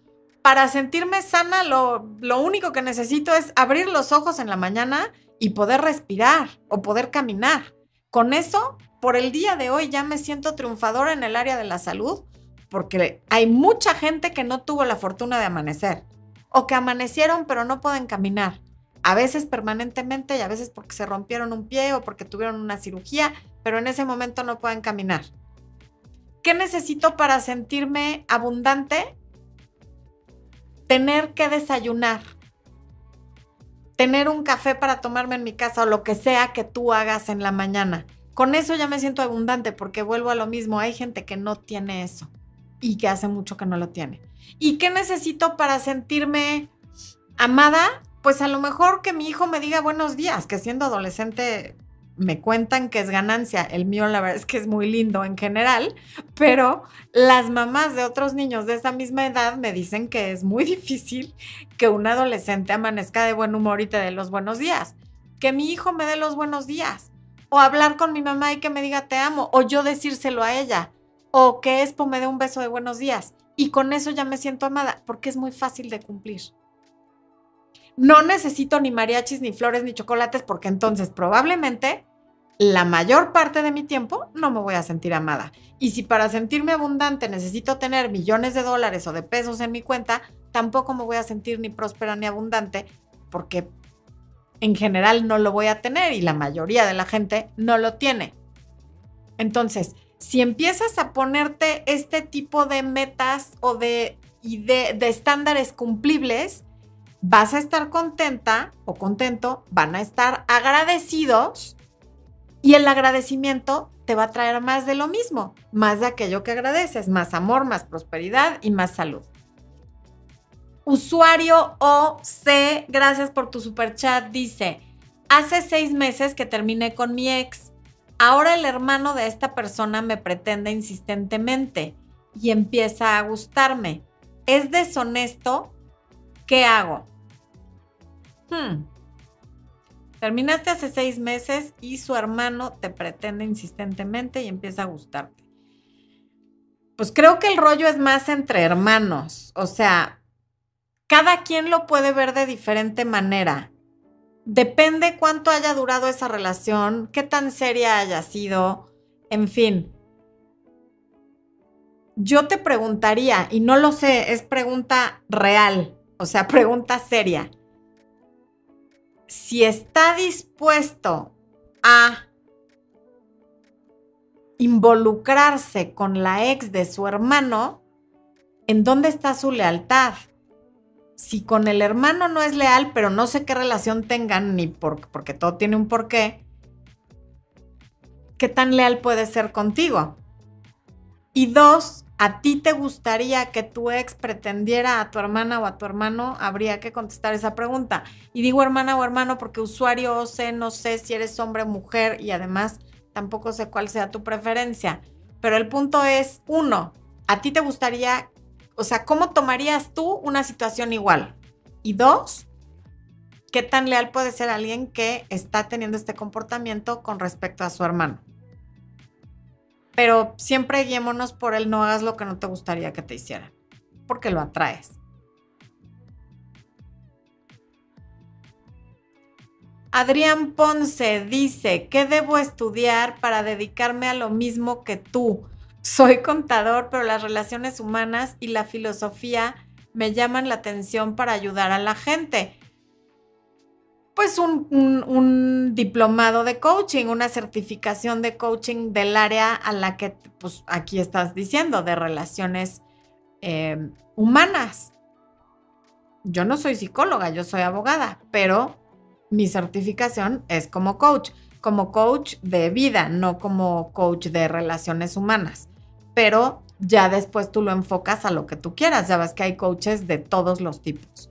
para sentirme sana, lo, lo, único que necesito es abrir los ojos en la mañana y poder respirar o poder caminar. Con eso, por el día de hoy ya me siento triunfadora en el área de la salud porque hay mucha gente que no tuvo la fortuna de amanecer o que amanecieron pero no pueden caminar. A veces permanentemente y a veces porque se rompieron un pie o porque tuvieron una cirugía pero en ese momento no pueden caminar. ¿Qué necesito para sentirme abundante? Tener que desayunar. Tener un café para tomarme en mi casa o lo que sea que tú hagas en la mañana. Con eso ya me siento abundante porque vuelvo a lo mismo. Hay gente que no tiene eso y que hace mucho que no lo tiene. ¿Y qué necesito para sentirme amada? Pues a lo mejor que mi hijo me diga buenos días, que siendo adolescente me cuentan que es ganancia. El mío, la verdad es que es muy lindo en general, pero las mamás de otros niños de esa misma edad me dicen que es muy difícil que un adolescente amanezca de buen humor y te dé los buenos días. Que mi hijo me dé los buenos días. O hablar con mi mamá y que me diga te amo. O yo decírselo a ella. O que Expo me dé un beso de buenos días. Y con eso ya me siento amada, porque es muy fácil de cumplir. No necesito ni mariachis, ni flores, ni chocolates, porque entonces probablemente la mayor parte de mi tiempo no me voy a sentir amada. Y si para sentirme abundante necesito tener millones de dólares o de pesos en mi cuenta, tampoco me voy a sentir ni próspera ni abundante, porque en general no lo voy a tener y la mayoría de la gente no lo tiene. Entonces, si empiezas a ponerte este tipo de metas o de, de, de estándares cumplibles, vas a estar contenta o contento, van a estar agradecidos y el agradecimiento te va a traer más de lo mismo, más de aquello que agradeces, más amor, más prosperidad y más salud. Usuario OC, gracias por tu super chat, dice, hace seis meses que terminé con mi ex. Ahora el hermano de esta persona me pretende insistentemente y empieza a gustarme. ¿Es deshonesto? ¿Qué hago? Hmm. Terminaste hace seis meses y su hermano te pretende insistentemente y empieza a gustarte. Pues creo que el rollo es más entre hermanos. O sea, cada quien lo puede ver de diferente manera. Depende cuánto haya durado esa relación, qué tan seria haya sido, en fin. Yo te preguntaría, y no lo sé, es pregunta real, o sea, pregunta seria. Si está dispuesto a involucrarse con la ex de su hermano, ¿en dónde está su lealtad? si con el hermano no es leal, pero no sé qué relación tengan, ni por, porque todo tiene un porqué, ¿qué tan leal puede ser contigo? Y dos, ¿a ti te gustaría que tu ex pretendiera a tu hermana o a tu hermano? Habría que contestar esa pregunta. Y digo hermana o hermano porque usuario sé, no sé si eres hombre o mujer y además tampoco sé cuál sea tu preferencia. Pero el punto es, uno, ¿a ti te gustaría o sea, ¿cómo tomarías tú una situación igual? Y dos, ¿qué tan leal puede ser alguien que está teniendo este comportamiento con respecto a su hermano? Pero siempre guiémonos por el no hagas lo que no te gustaría que te hicieran, porque lo atraes. Adrián Ponce dice, ¿qué debo estudiar para dedicarme a lo mismo que tú? Soy contador, pero las relaciones humanas y la filosofía me llaman la atención para ayudar a la gente. Pues un, diplomado de coaching, una certificación de coaching del área a la que pues, aquí estás diciendo, de relaciones em, humanas. Yo no soy psicóloga, yo soy abogada, pero mi certificación es como coach, como coach de vida, no como coach de relaciones humanas pero ya después tú lo enfocas a lo que tú quieras. Ya ves que hay coaches de todos los tipos.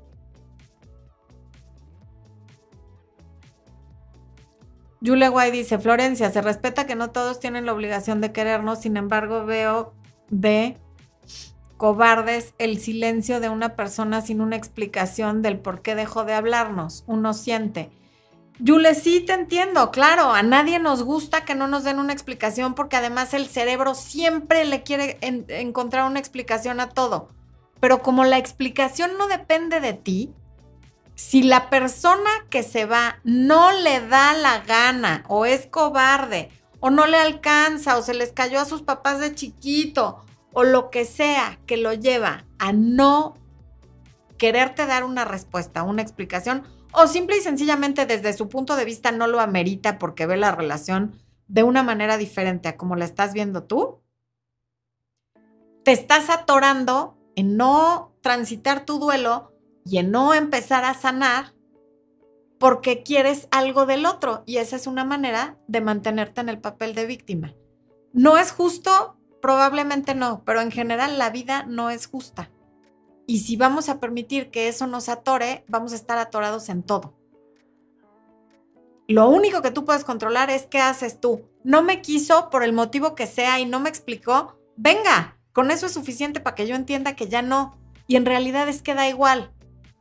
Julia Guay dice, Florencia, se respeta que no todos tienen la obligación de querernos, sin embargo veo de cobardes el silencio de una persona sin una explicación del por qué dejó de hablarnos. Uno siente. Yule, sí te entiendo, claro, a nadie nos gusta que no nos den una explicación porque además el cerebro siempre le quiere encontrar una explicación a todo. Pero como la explicación no depende de ti, si la persona que se va no le da la gana o es cobarde o no le alcanza o se les cayó a sus papás de chiquito o lo que sea que lo lleva a no quererte dar una respuesta, una explicación, o simple y sencillamente desde su punto de vista no lo amerita porque ve la relación de una manera diferente a como la estás viendo tú, te estás atorando en no transitar tu duelo y en no empezar a sanar porque quieres algo del otro y esa es una manera de mantenerte en el papel de víctima. ¿No es justo? Probablemente no, pero en general la vida no es justa. Y si vamos a permitir que eso nos atore, vamos a estar atorados en todo. Lo único que tú puedes controlar es qué haces tú. No me quiso por el motivo que sea y no me explicó. Venga, con eso es suficiente para que yo entienda que ya no. Y en realidad es que da igual.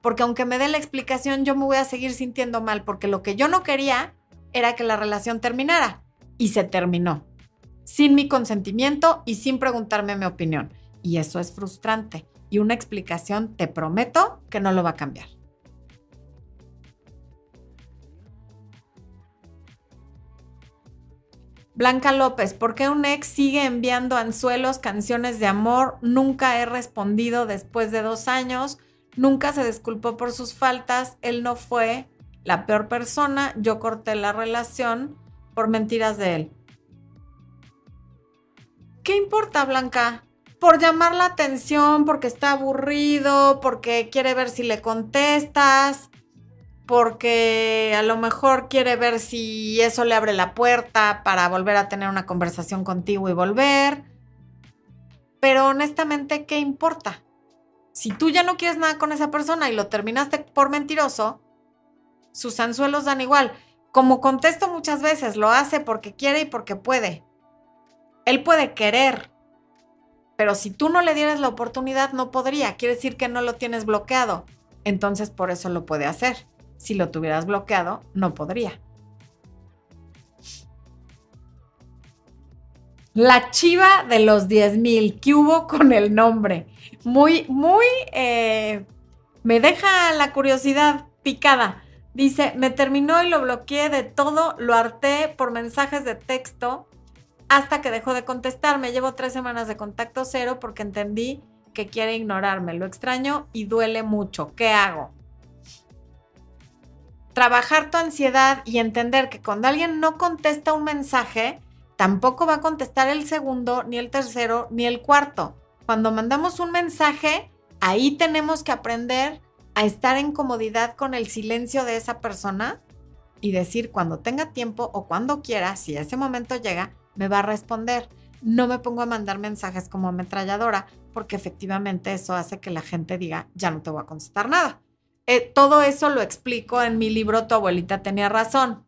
Porque aunque me dé la explicación, yo me voy a seguir sintiendo mal. Porque lo que yo no quería era que la relación terminara. Y se terminó. Sin mi consentimiento y sin preguntarme mi opinión. Y eso es frustrante y una explicación, te prometo que no lo va a cambiar. Blanca López, ¿por qué un ex sigue enviando anzuelos, canciones de amor? Nunca he respondido después de dos años, nunca se disculpó por sus faltas, él no fue la peor persona, yo corté la relación por mentiras de él. ¿Qué importa, Blanca? por llamar la atención, porque está aburrido, porque quiere ver si le contestas, porque a lo mejor quiere ver si eso le abre la puerta para volver a tener una conversación contigo y volver. Pero honestamente, ¿qué importa? Si tú ya no quieres nada con esa persona y lo terminaste por mentiroso, sus anzuelos dan igual. como contesto muchas veces, lo hace porque quiere y porque puede. Él puede querer, pero si tú no le dieras la oportunidad, no podría. Quiere decir que no lo tienes bloqueado. Entonces, por eso lo puede hacer. Si lo tuvieras bloqueado, no podría. La chiva de los 10 mil. ¿Qué hubo con el nombre? Muy, muy... Eh, me deja la curiosidad picada. Dice, me terminó y lo bloqueé de todo, lo harté por mensajes de texto hasta que dejó de contestarme. Llevo tres semanas de contacto cero porque entendí que quiere ignorarme. Lo extraño y duele mucho. ¿Qué hago? Trabajar tu ansiedad y entender que cuando alguien no contesta un mensaje, tampoco va a contestar el segundo, ni el tercero, ni el cuarto. Cuando mandamos un mensaje, ahí tenemos que aprender a estar en comodidad con el silencio de esa persona y decir cuando tenga tiempo o cuando quiera, si ese momento llega, me va a responder. No me pongo a mandar mensajes como ametralladora porque efectivamente eso hace que la gente diga, ya no te voy a contestar nada. Eh, todo eso lo explico en mi libro Tu abuelita tenía razón.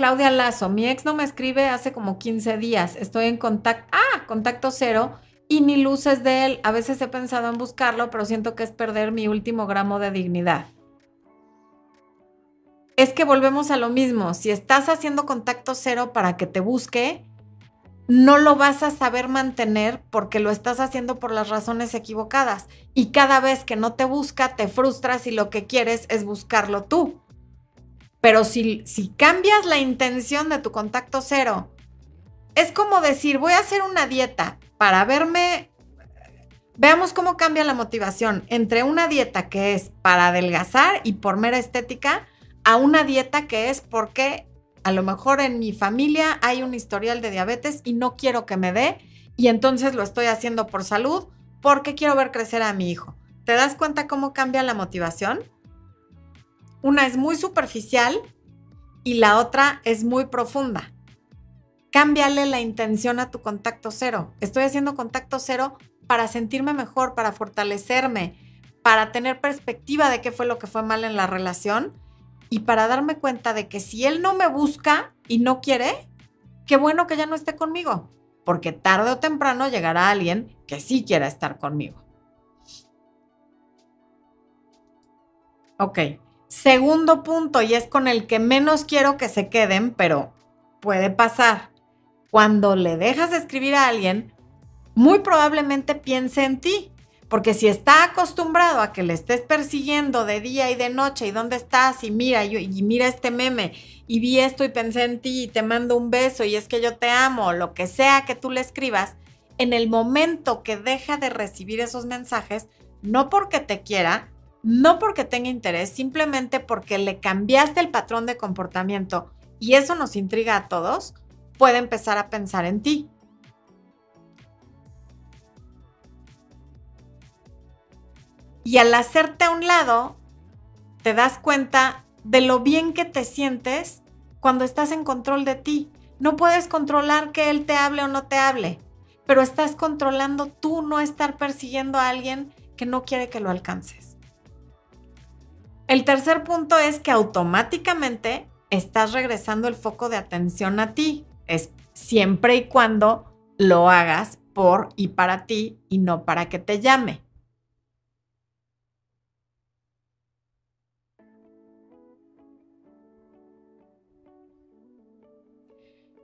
Claudia Lazo, mi ex no me escribe hace como 15 días. Estoy en contacto, ah, contacto cero y ni luces de él. A veces he pensado en buscarlo, pero siento que es perder mi último gramo de dignidad. Es que volvemos a lo mismo. Si estás haciendo contacto cero para que te busque, no lo vas a saber mantener porque lo estás haciendo por las razones equivocadas. Y cada vez que no te busca, te frustras y lo que quieres es buscarlo tú. Pero si, cambias la intención de tu contacto cero, es como decir, voy a hacer una dieta para verme, veamos cómo cambia la motivación entre una dieta que es para adelgazar y por mera estética a una dieta que es porque a lo mejor en mi familia hay un historial de diabetes y no quiero que me dé y entonces lo estoy haciendo por salud porque quiero ver crecer a mi hijo. ¿Te das cuenta cómo cambia la motivación? Una es muy superficial y la otra es muy profunda. Cámbiale la intención a tu contacto cero. Estoy haciendo contacto cero para sentirme mejor, para fortalecerme, para tener perspectiva de qué fue lo que fue mal en la relación y para darme cuenta de que si él no me busca y no quiere, qué bueno que ya no esté conmigo, porque tarde o temprano llegará alguien que sí quiera estar conmigo. Ok, Segundo punto, y es con el que menos quiero que se queden, pero puede pasar. Cuando le dejas de escribir a alguien, muy probablemente piense en ti, porque si está acostumbrado a que le estés persiguiendo de día y de noche y dónde estás y mira, y mira este meme y vi esto y pensé en ti y te mando un beso y es que yo te amo, lo que sea que tú le escribas, en el momento que deja de recibir esos mensajes, no porque te quiera, no porque tenga interés, simplemente porque le cambiaste el patrón de comportamiento y eso nos intriga a todos, puede empezar a pensar en ti. Y al hacerte a un lado, te das cuenta de lo bien que te sientes cuando estás en control de ti. No puedes controlar que él te hable o no te hable, pero estás controlando tú no estar persiguiendo a alguien que no quiere que lo alcances. El tercer punto es que automáticamente estás regresando el foco de atención a ti. Es siempre y cuando lo hagas por y para ti y no para que te llame.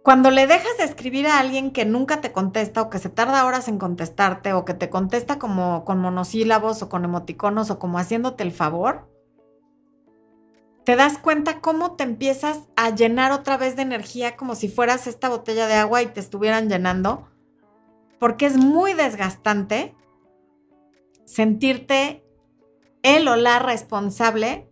Cuando le dejas de escribir a alguien que nunca te contesta o que se tarda horas en contestarte o que te contesta como con monosílabos o con emoticonos o como haciéndote el favor, te das cuenta cómo te empiezas a llenar otra vez de energía como si fueras esta botella de agua y te estuvieran llenando, porque es muy desgastante sentirte él o la responsable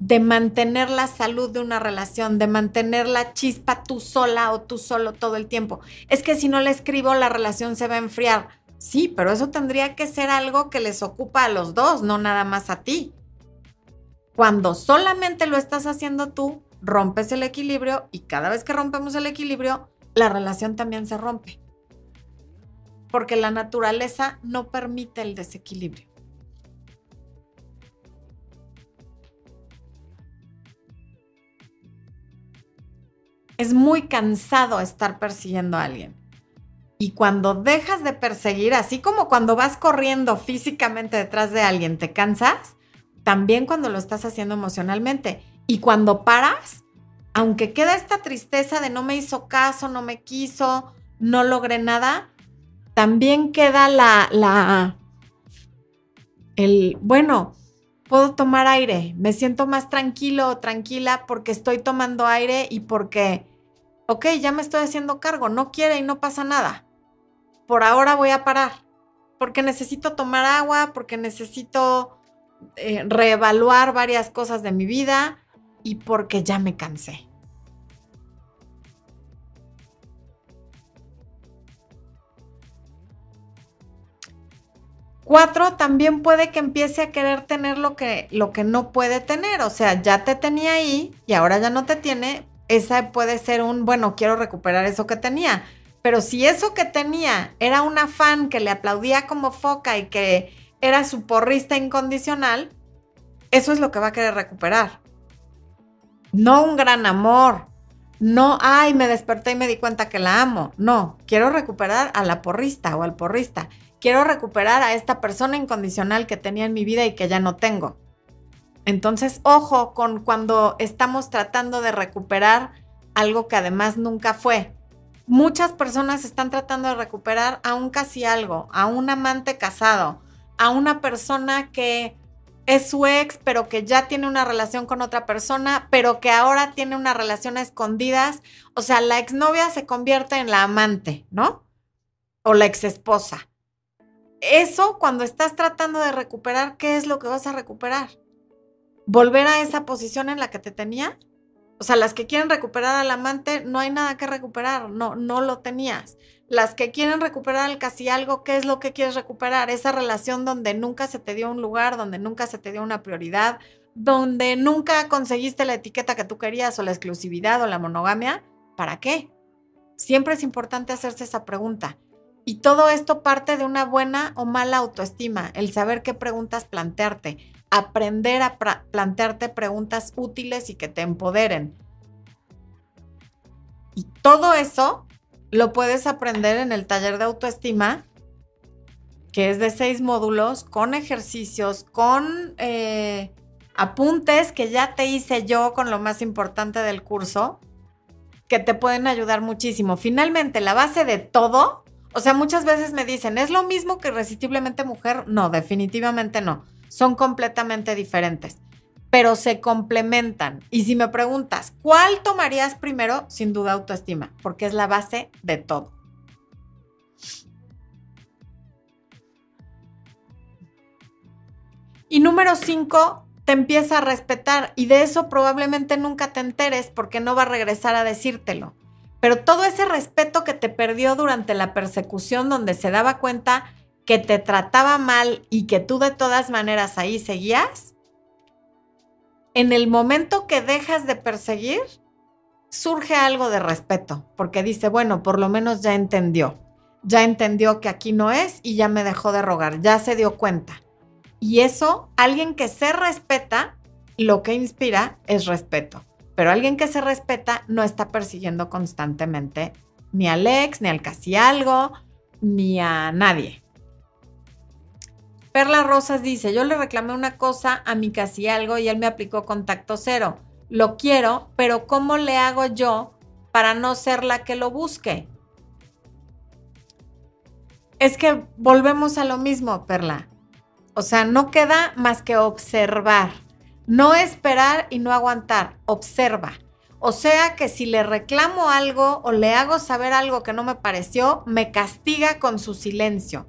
de mantener la salud de una relación, de mantener la chispa tú sola o tú solo todo el tiempo. Es que si no le escribo, la relación se va a enfriar. Sí, pero eso tendría que ser algo que les ocupa a los dos, no nada más a ti. Cuando solamente lo estás haciendo tú, rompes el equilibrio y cada vez que rompemos el equilibrio, la relación también se rompe. Porque la naturaleza no permite el desequilibrio. Es muy cansado estar persiguiendo a alguien. Y cuando dejas de perseguir, así como cuando vas corriendo físicamente detrás de alguien, te cansas, también cuando lo estás haciendo emocionalmente. Y cuando paras, aunque queda esta tristeza de no me hizo caso, no me quiso, no logré nada, también queda la, la, el, bueno, puedo tomar aire, me siento más tranquilo o tranquila porque estoy tomando aire y porque, ok, ya me estoy haciendo cargo, no quiere y no pasa nada. Por ahora voy a parar, porque necesito tomar agua, porque necesito eh, reevaluar varias cosas de mi vida y porque ya me cansé. Cuatro, también puede que empiece a querer tener lo que, lo que no puede tener. O sea, ya te tenía ahí y ahora ya no te tiene. Esa puede ser un, bueno, quiero recuperar eso que tenía. Pero si eso que tenía era una fan que le aplaudía como foca y que era su porrista incondicional, eso es lo que va a querer recuperar. No un gran amor. No, ay, me desperté y me di cuenta que la amo. No, quiero recuperar a la porrista o al porrista. Quiero recuperar a esta persona incondicional que tenía en mi vida y que ya no tengo. Entonces, ojo con cuando estamos tratando de recuperar algo que además nunca fue. Muchas personas están tratando de recuperar a un casi algo, a un amante casado, a una persona que es su ex, pero que ya tiene una relación con otra persona, pero que ahora tiene una relación a escondidas. O sea, la exnovia se convierte en la amante, ¿no? O la exesposa. Eso, cuando estás tratando de recuperar, ¿qué es lo que vas a recuperar? ¿Volver a esa posición en la que te tenía? O sea, las que quieren recuperar al amante, no hay nada que recuperar, no, no lo tenías las que quieren recuperar casi algo, ¿qué es lo que quieres recuperar? Esa relación donde nunca se te dio un lugar, donde nunca se te dio una prioridad, donde nunca conseguiste la etiqueta que tú querías o la exclusividad o la monogamia. ¿Para qué? Siempre es importante hacerse esa pregunta. Y todo esto parte de una buena o mala autoestima, el saber qué preguntas plantearte, aprender a plantearte preguntas útiles y que te empoderen. Y todo eso lo puedes aprender en el taller de autoestima, que es de seis módulos, con ejercicios, con eh, apuntes que ya te hice yo con lo más importante del curso, que te pueden ayudar muchísimo. Finalmente, la base de todo, o sea, muchas veces me dicen, ¿es lo mismo que irresistiblemente mujer? No, definitivamente no. Son completamente diferentes pero se complementan. Y si me preguntas, ¿cuál tomarías primero? Sin duda autoestima, porque es la base de todo. Y número cinco, te empieza a respetar y de eso probablemente nunca te enteres porque no va a regresar a decírtelo. Pero todo ese respeto que te perdió durante la persecución donde se daba cuenta que te trataba mal y que tú de todas maneras ahí seguías, en el momento que dejas de perseguir, surge algo de respeto, porque dice, bueno, por lo menos ya entendió, ya entendió que aquí no es y ya me dejó de rogar, ya se dio cuenta. Y eso, alguien que se respeta, lo que inspira es respeto. Pero alguien que se respeta no está persiguiendo constantemente ni al ex, ni al casi algo, ni a nadie. Perla Rosas dice, yo le reclamé una cosa a mi casi algo y él me aplicó contacto cero. Lo quiero, pero ¿cómo le hago yo para no ser la que lo busque? Es que volvemos a lo mismo, Perla. O sea, no queda más que observar. No esperar y no aguantar. Observa. O sea que si le reclamo algo o le hago saber algo que no me pareció, me castiga con su silencio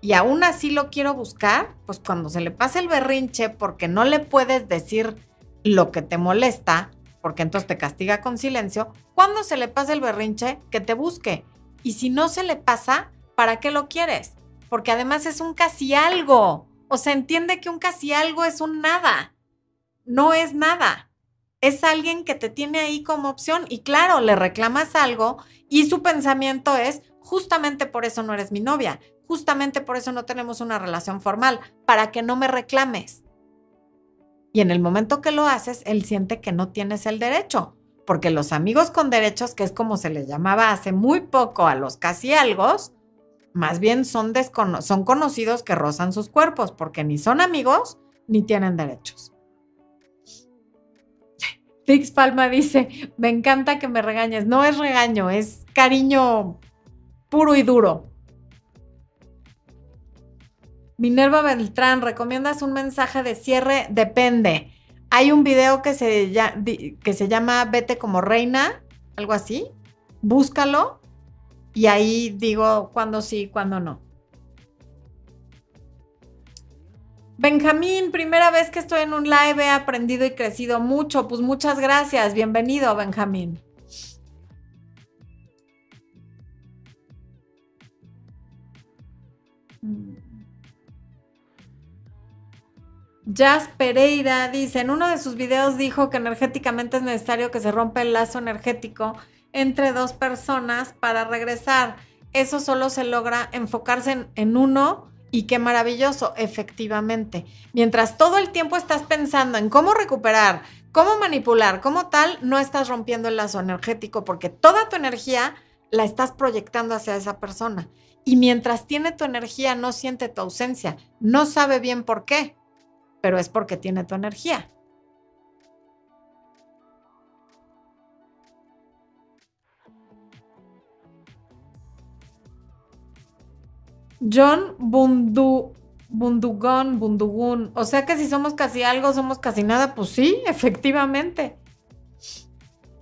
y aún así lo quiero buscar, pues cuando se le pase el berrinche porque no le puedes decir lo que te molesta, porque entonces te castiga con silencio, cuando se le pase el berrinche, que te busque. Y si no se le pasa, ¿para qué lo quieres? Porque además es un casi algo. O sea, entiende que un casi algo es un nada. No es nada. es alguien que te tiene ahí como opción y claro, le reclamas algo y su pensamiento es, justamente por eso no eres mi novia, justamente por eso no tenemos una relación formal, para que no me reclames. Y en el momento que lo haces, él siente que no tienes el derecho, porque los amigos con derechos, que es como se les llamaba hace muy poco a los casi algo, más bien son, son conocidos que rozan sus cuerpos, porque ni son amigos ni tienen derechos. Fix Palma dice, me encanta que me regañes. No es regaño, es cariño puro y duro. Minerva Beltrán, ¿recomiendas un mensaje de cierre? Depende. Hay un video que se, que se llama Vete como reina, algo así. Búscalo y ahí digo cuándo sí, cuándo no. Benjamín, primera vez que estoy en un live, he aprendido y crecido mucho. Pues muchas gracias. Bienvenido, Benjamín. Jazz Pereira dice, en uno de sus videos dijo que energéticamente es necesario que se rompa el lazo energético entre dos personas para regresar. Eso solo se logra enfocarse en, uno y qué maravilloso, efectivamente. Mientras todo el tiempo estás pensando en cómo recuperar, cómo manipular, cómo tal, no estás rompiendo el lazo energético porque toda tu energía la estás proyectando hacia esa persona. Y mientras tiene tu energía, no siente tu ausencia, no sabe bien por qué pero es porque tiene tu energía. John Bundu, Bundugón, Bundugún. O sea que si somos casi algo, somos casi nada. Pues sí, efectivamente.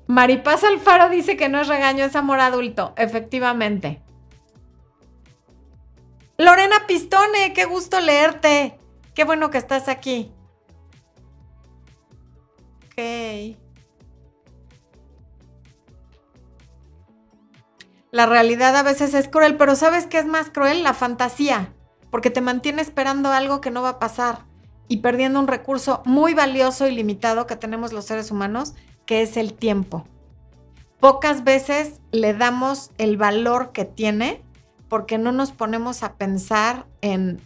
Maripaz Alfaro dice que no es regaño, es amor adulto. Efectivamente. Lorena Pistone, qué gusto leerte. Qué bueno que estás aquí. Ok. La realidad a veces es cruel, pero ¿sabes qué es más cruel? La fantasía, porque te mantiene esperando algo que no va a pasar y perdiendo un recurso muy valioso y limitado que tenemos los seres humanos, que es el tiempo. Pocas veces le damos el valor que tiene porque no nos ponemos a pensar en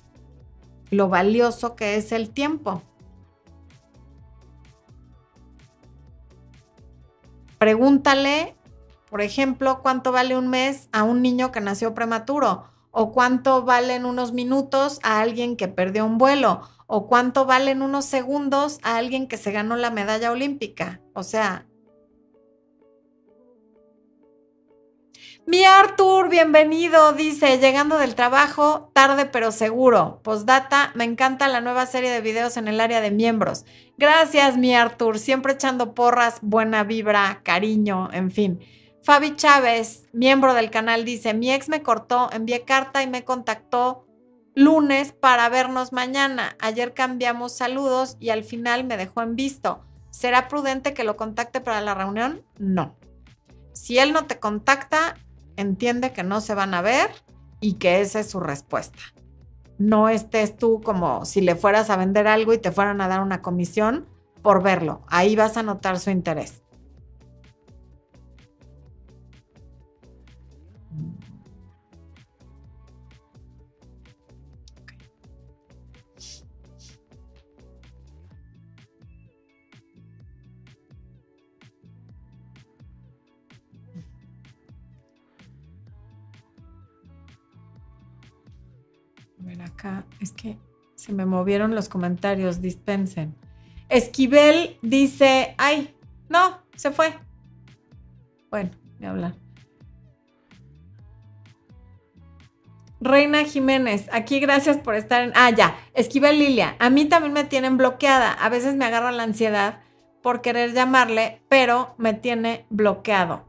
lo valioso que es el tiempo. Pregúntale, por ejemplo, cuánto vale un mes a un niño que nació prematuro, o cuánto valen unos minutos a alguien que perdió un vuelo, o cuánto valen unos segundos a alguien que se ganó la medalla olímpica. O sea, Mi Arthur, bienvenido, dice, llegando del trabajo, tarde pero seguro. Postdata, me encanta la nueva serie de videos en el área de miembros. Gracias, mi Arthur, siempre echando porras, buena vibra, cariño, en fin. Fabi Chávez, miembro del canal, dice, mi ex me cortó, envié carta y me contactó lunes para vernos mañana. Ayer cambiamos saludos y al final me dejó en visto. ¿Será prudente que lo contacte para la reunión? No. Si él no te contacta, entiende que no se van a ver y que esa es su respuesta. No estés tú como si le fueras a vender algo y te fueran a dar una comisión por verlo. Ahí vas a notar su interés. Es que se me movieron los comentarios, dispensen. Esquivel dice, ay, no, se fue. Bueno, a hablar. Reina Jiménez, aquí gracias por estar en... Ah, ya, Esquivel Lilia, a mí también me tienen bloqueada. A veces me agarra la ansiedad por querer llamarle, pero me tiene bloqueado.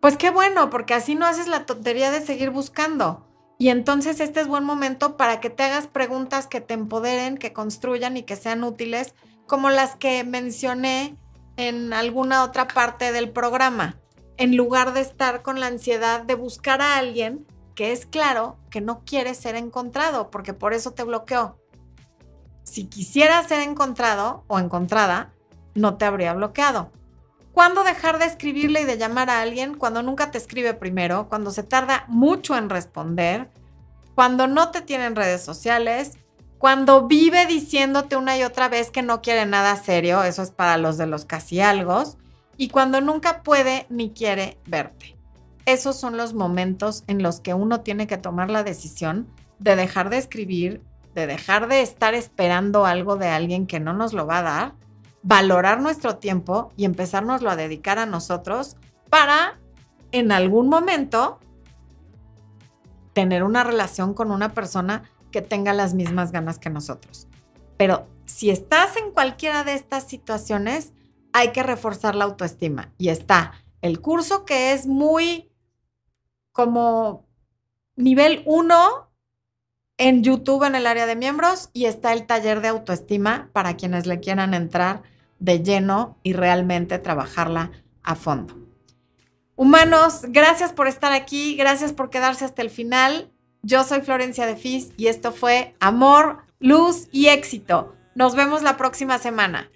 Pues qué bueno, porque así no haces la tontería de seguir buscando. Y entonces este es buen momento para que te hagas preguntas que te empoderen, que construyan y que sean útiles, como las que mencioné en alguna otra parte del programa, en lugar de estar con la ansiedad de buscar a alguien que es claro que no quiere ser encontrado, porque por eso te bloqueó. Si quisiera ser encontrado o encontrada, no te habría bloqueado. ¿Cuándo dejar de escribirle y de llamar a alguien? Cuando nunca te escribe primero, cuando se tarda mucho en responder, cuando no te tiene en redes sociales, cuando vive diciéndote una y otra vez que no quiere nada serio, eso es para los de los casi algo, y cuando nunca puede ni quiere verte. Esos son los momentos en los que uno tiene que tomar la decisión de dejar de escribir, de dejar de estar esperando algo de alguien que no nos lo va a dar valorar nuestro tiempo y empezárnoslo a dedicar a nosotros para en algún momento tener una relación con una persona que tenga las mismas ganas que nosotros. Pero si estás en cualquiera de estas situaciones, hay que reforzar la autoestima. Y está el curso que es muy como nivel 1 en YouTube en el área de miembros y está el taller de autoestima para quienes le quieran entrar de lleno y realmente trabajarla a fondo. Humanos, gracias por estar aquí, gracias por quedarse hasta el final. Yo soy Florencia de Fis y esto fue Amor, Luz y Éxito. Nos vemos la próxima semana.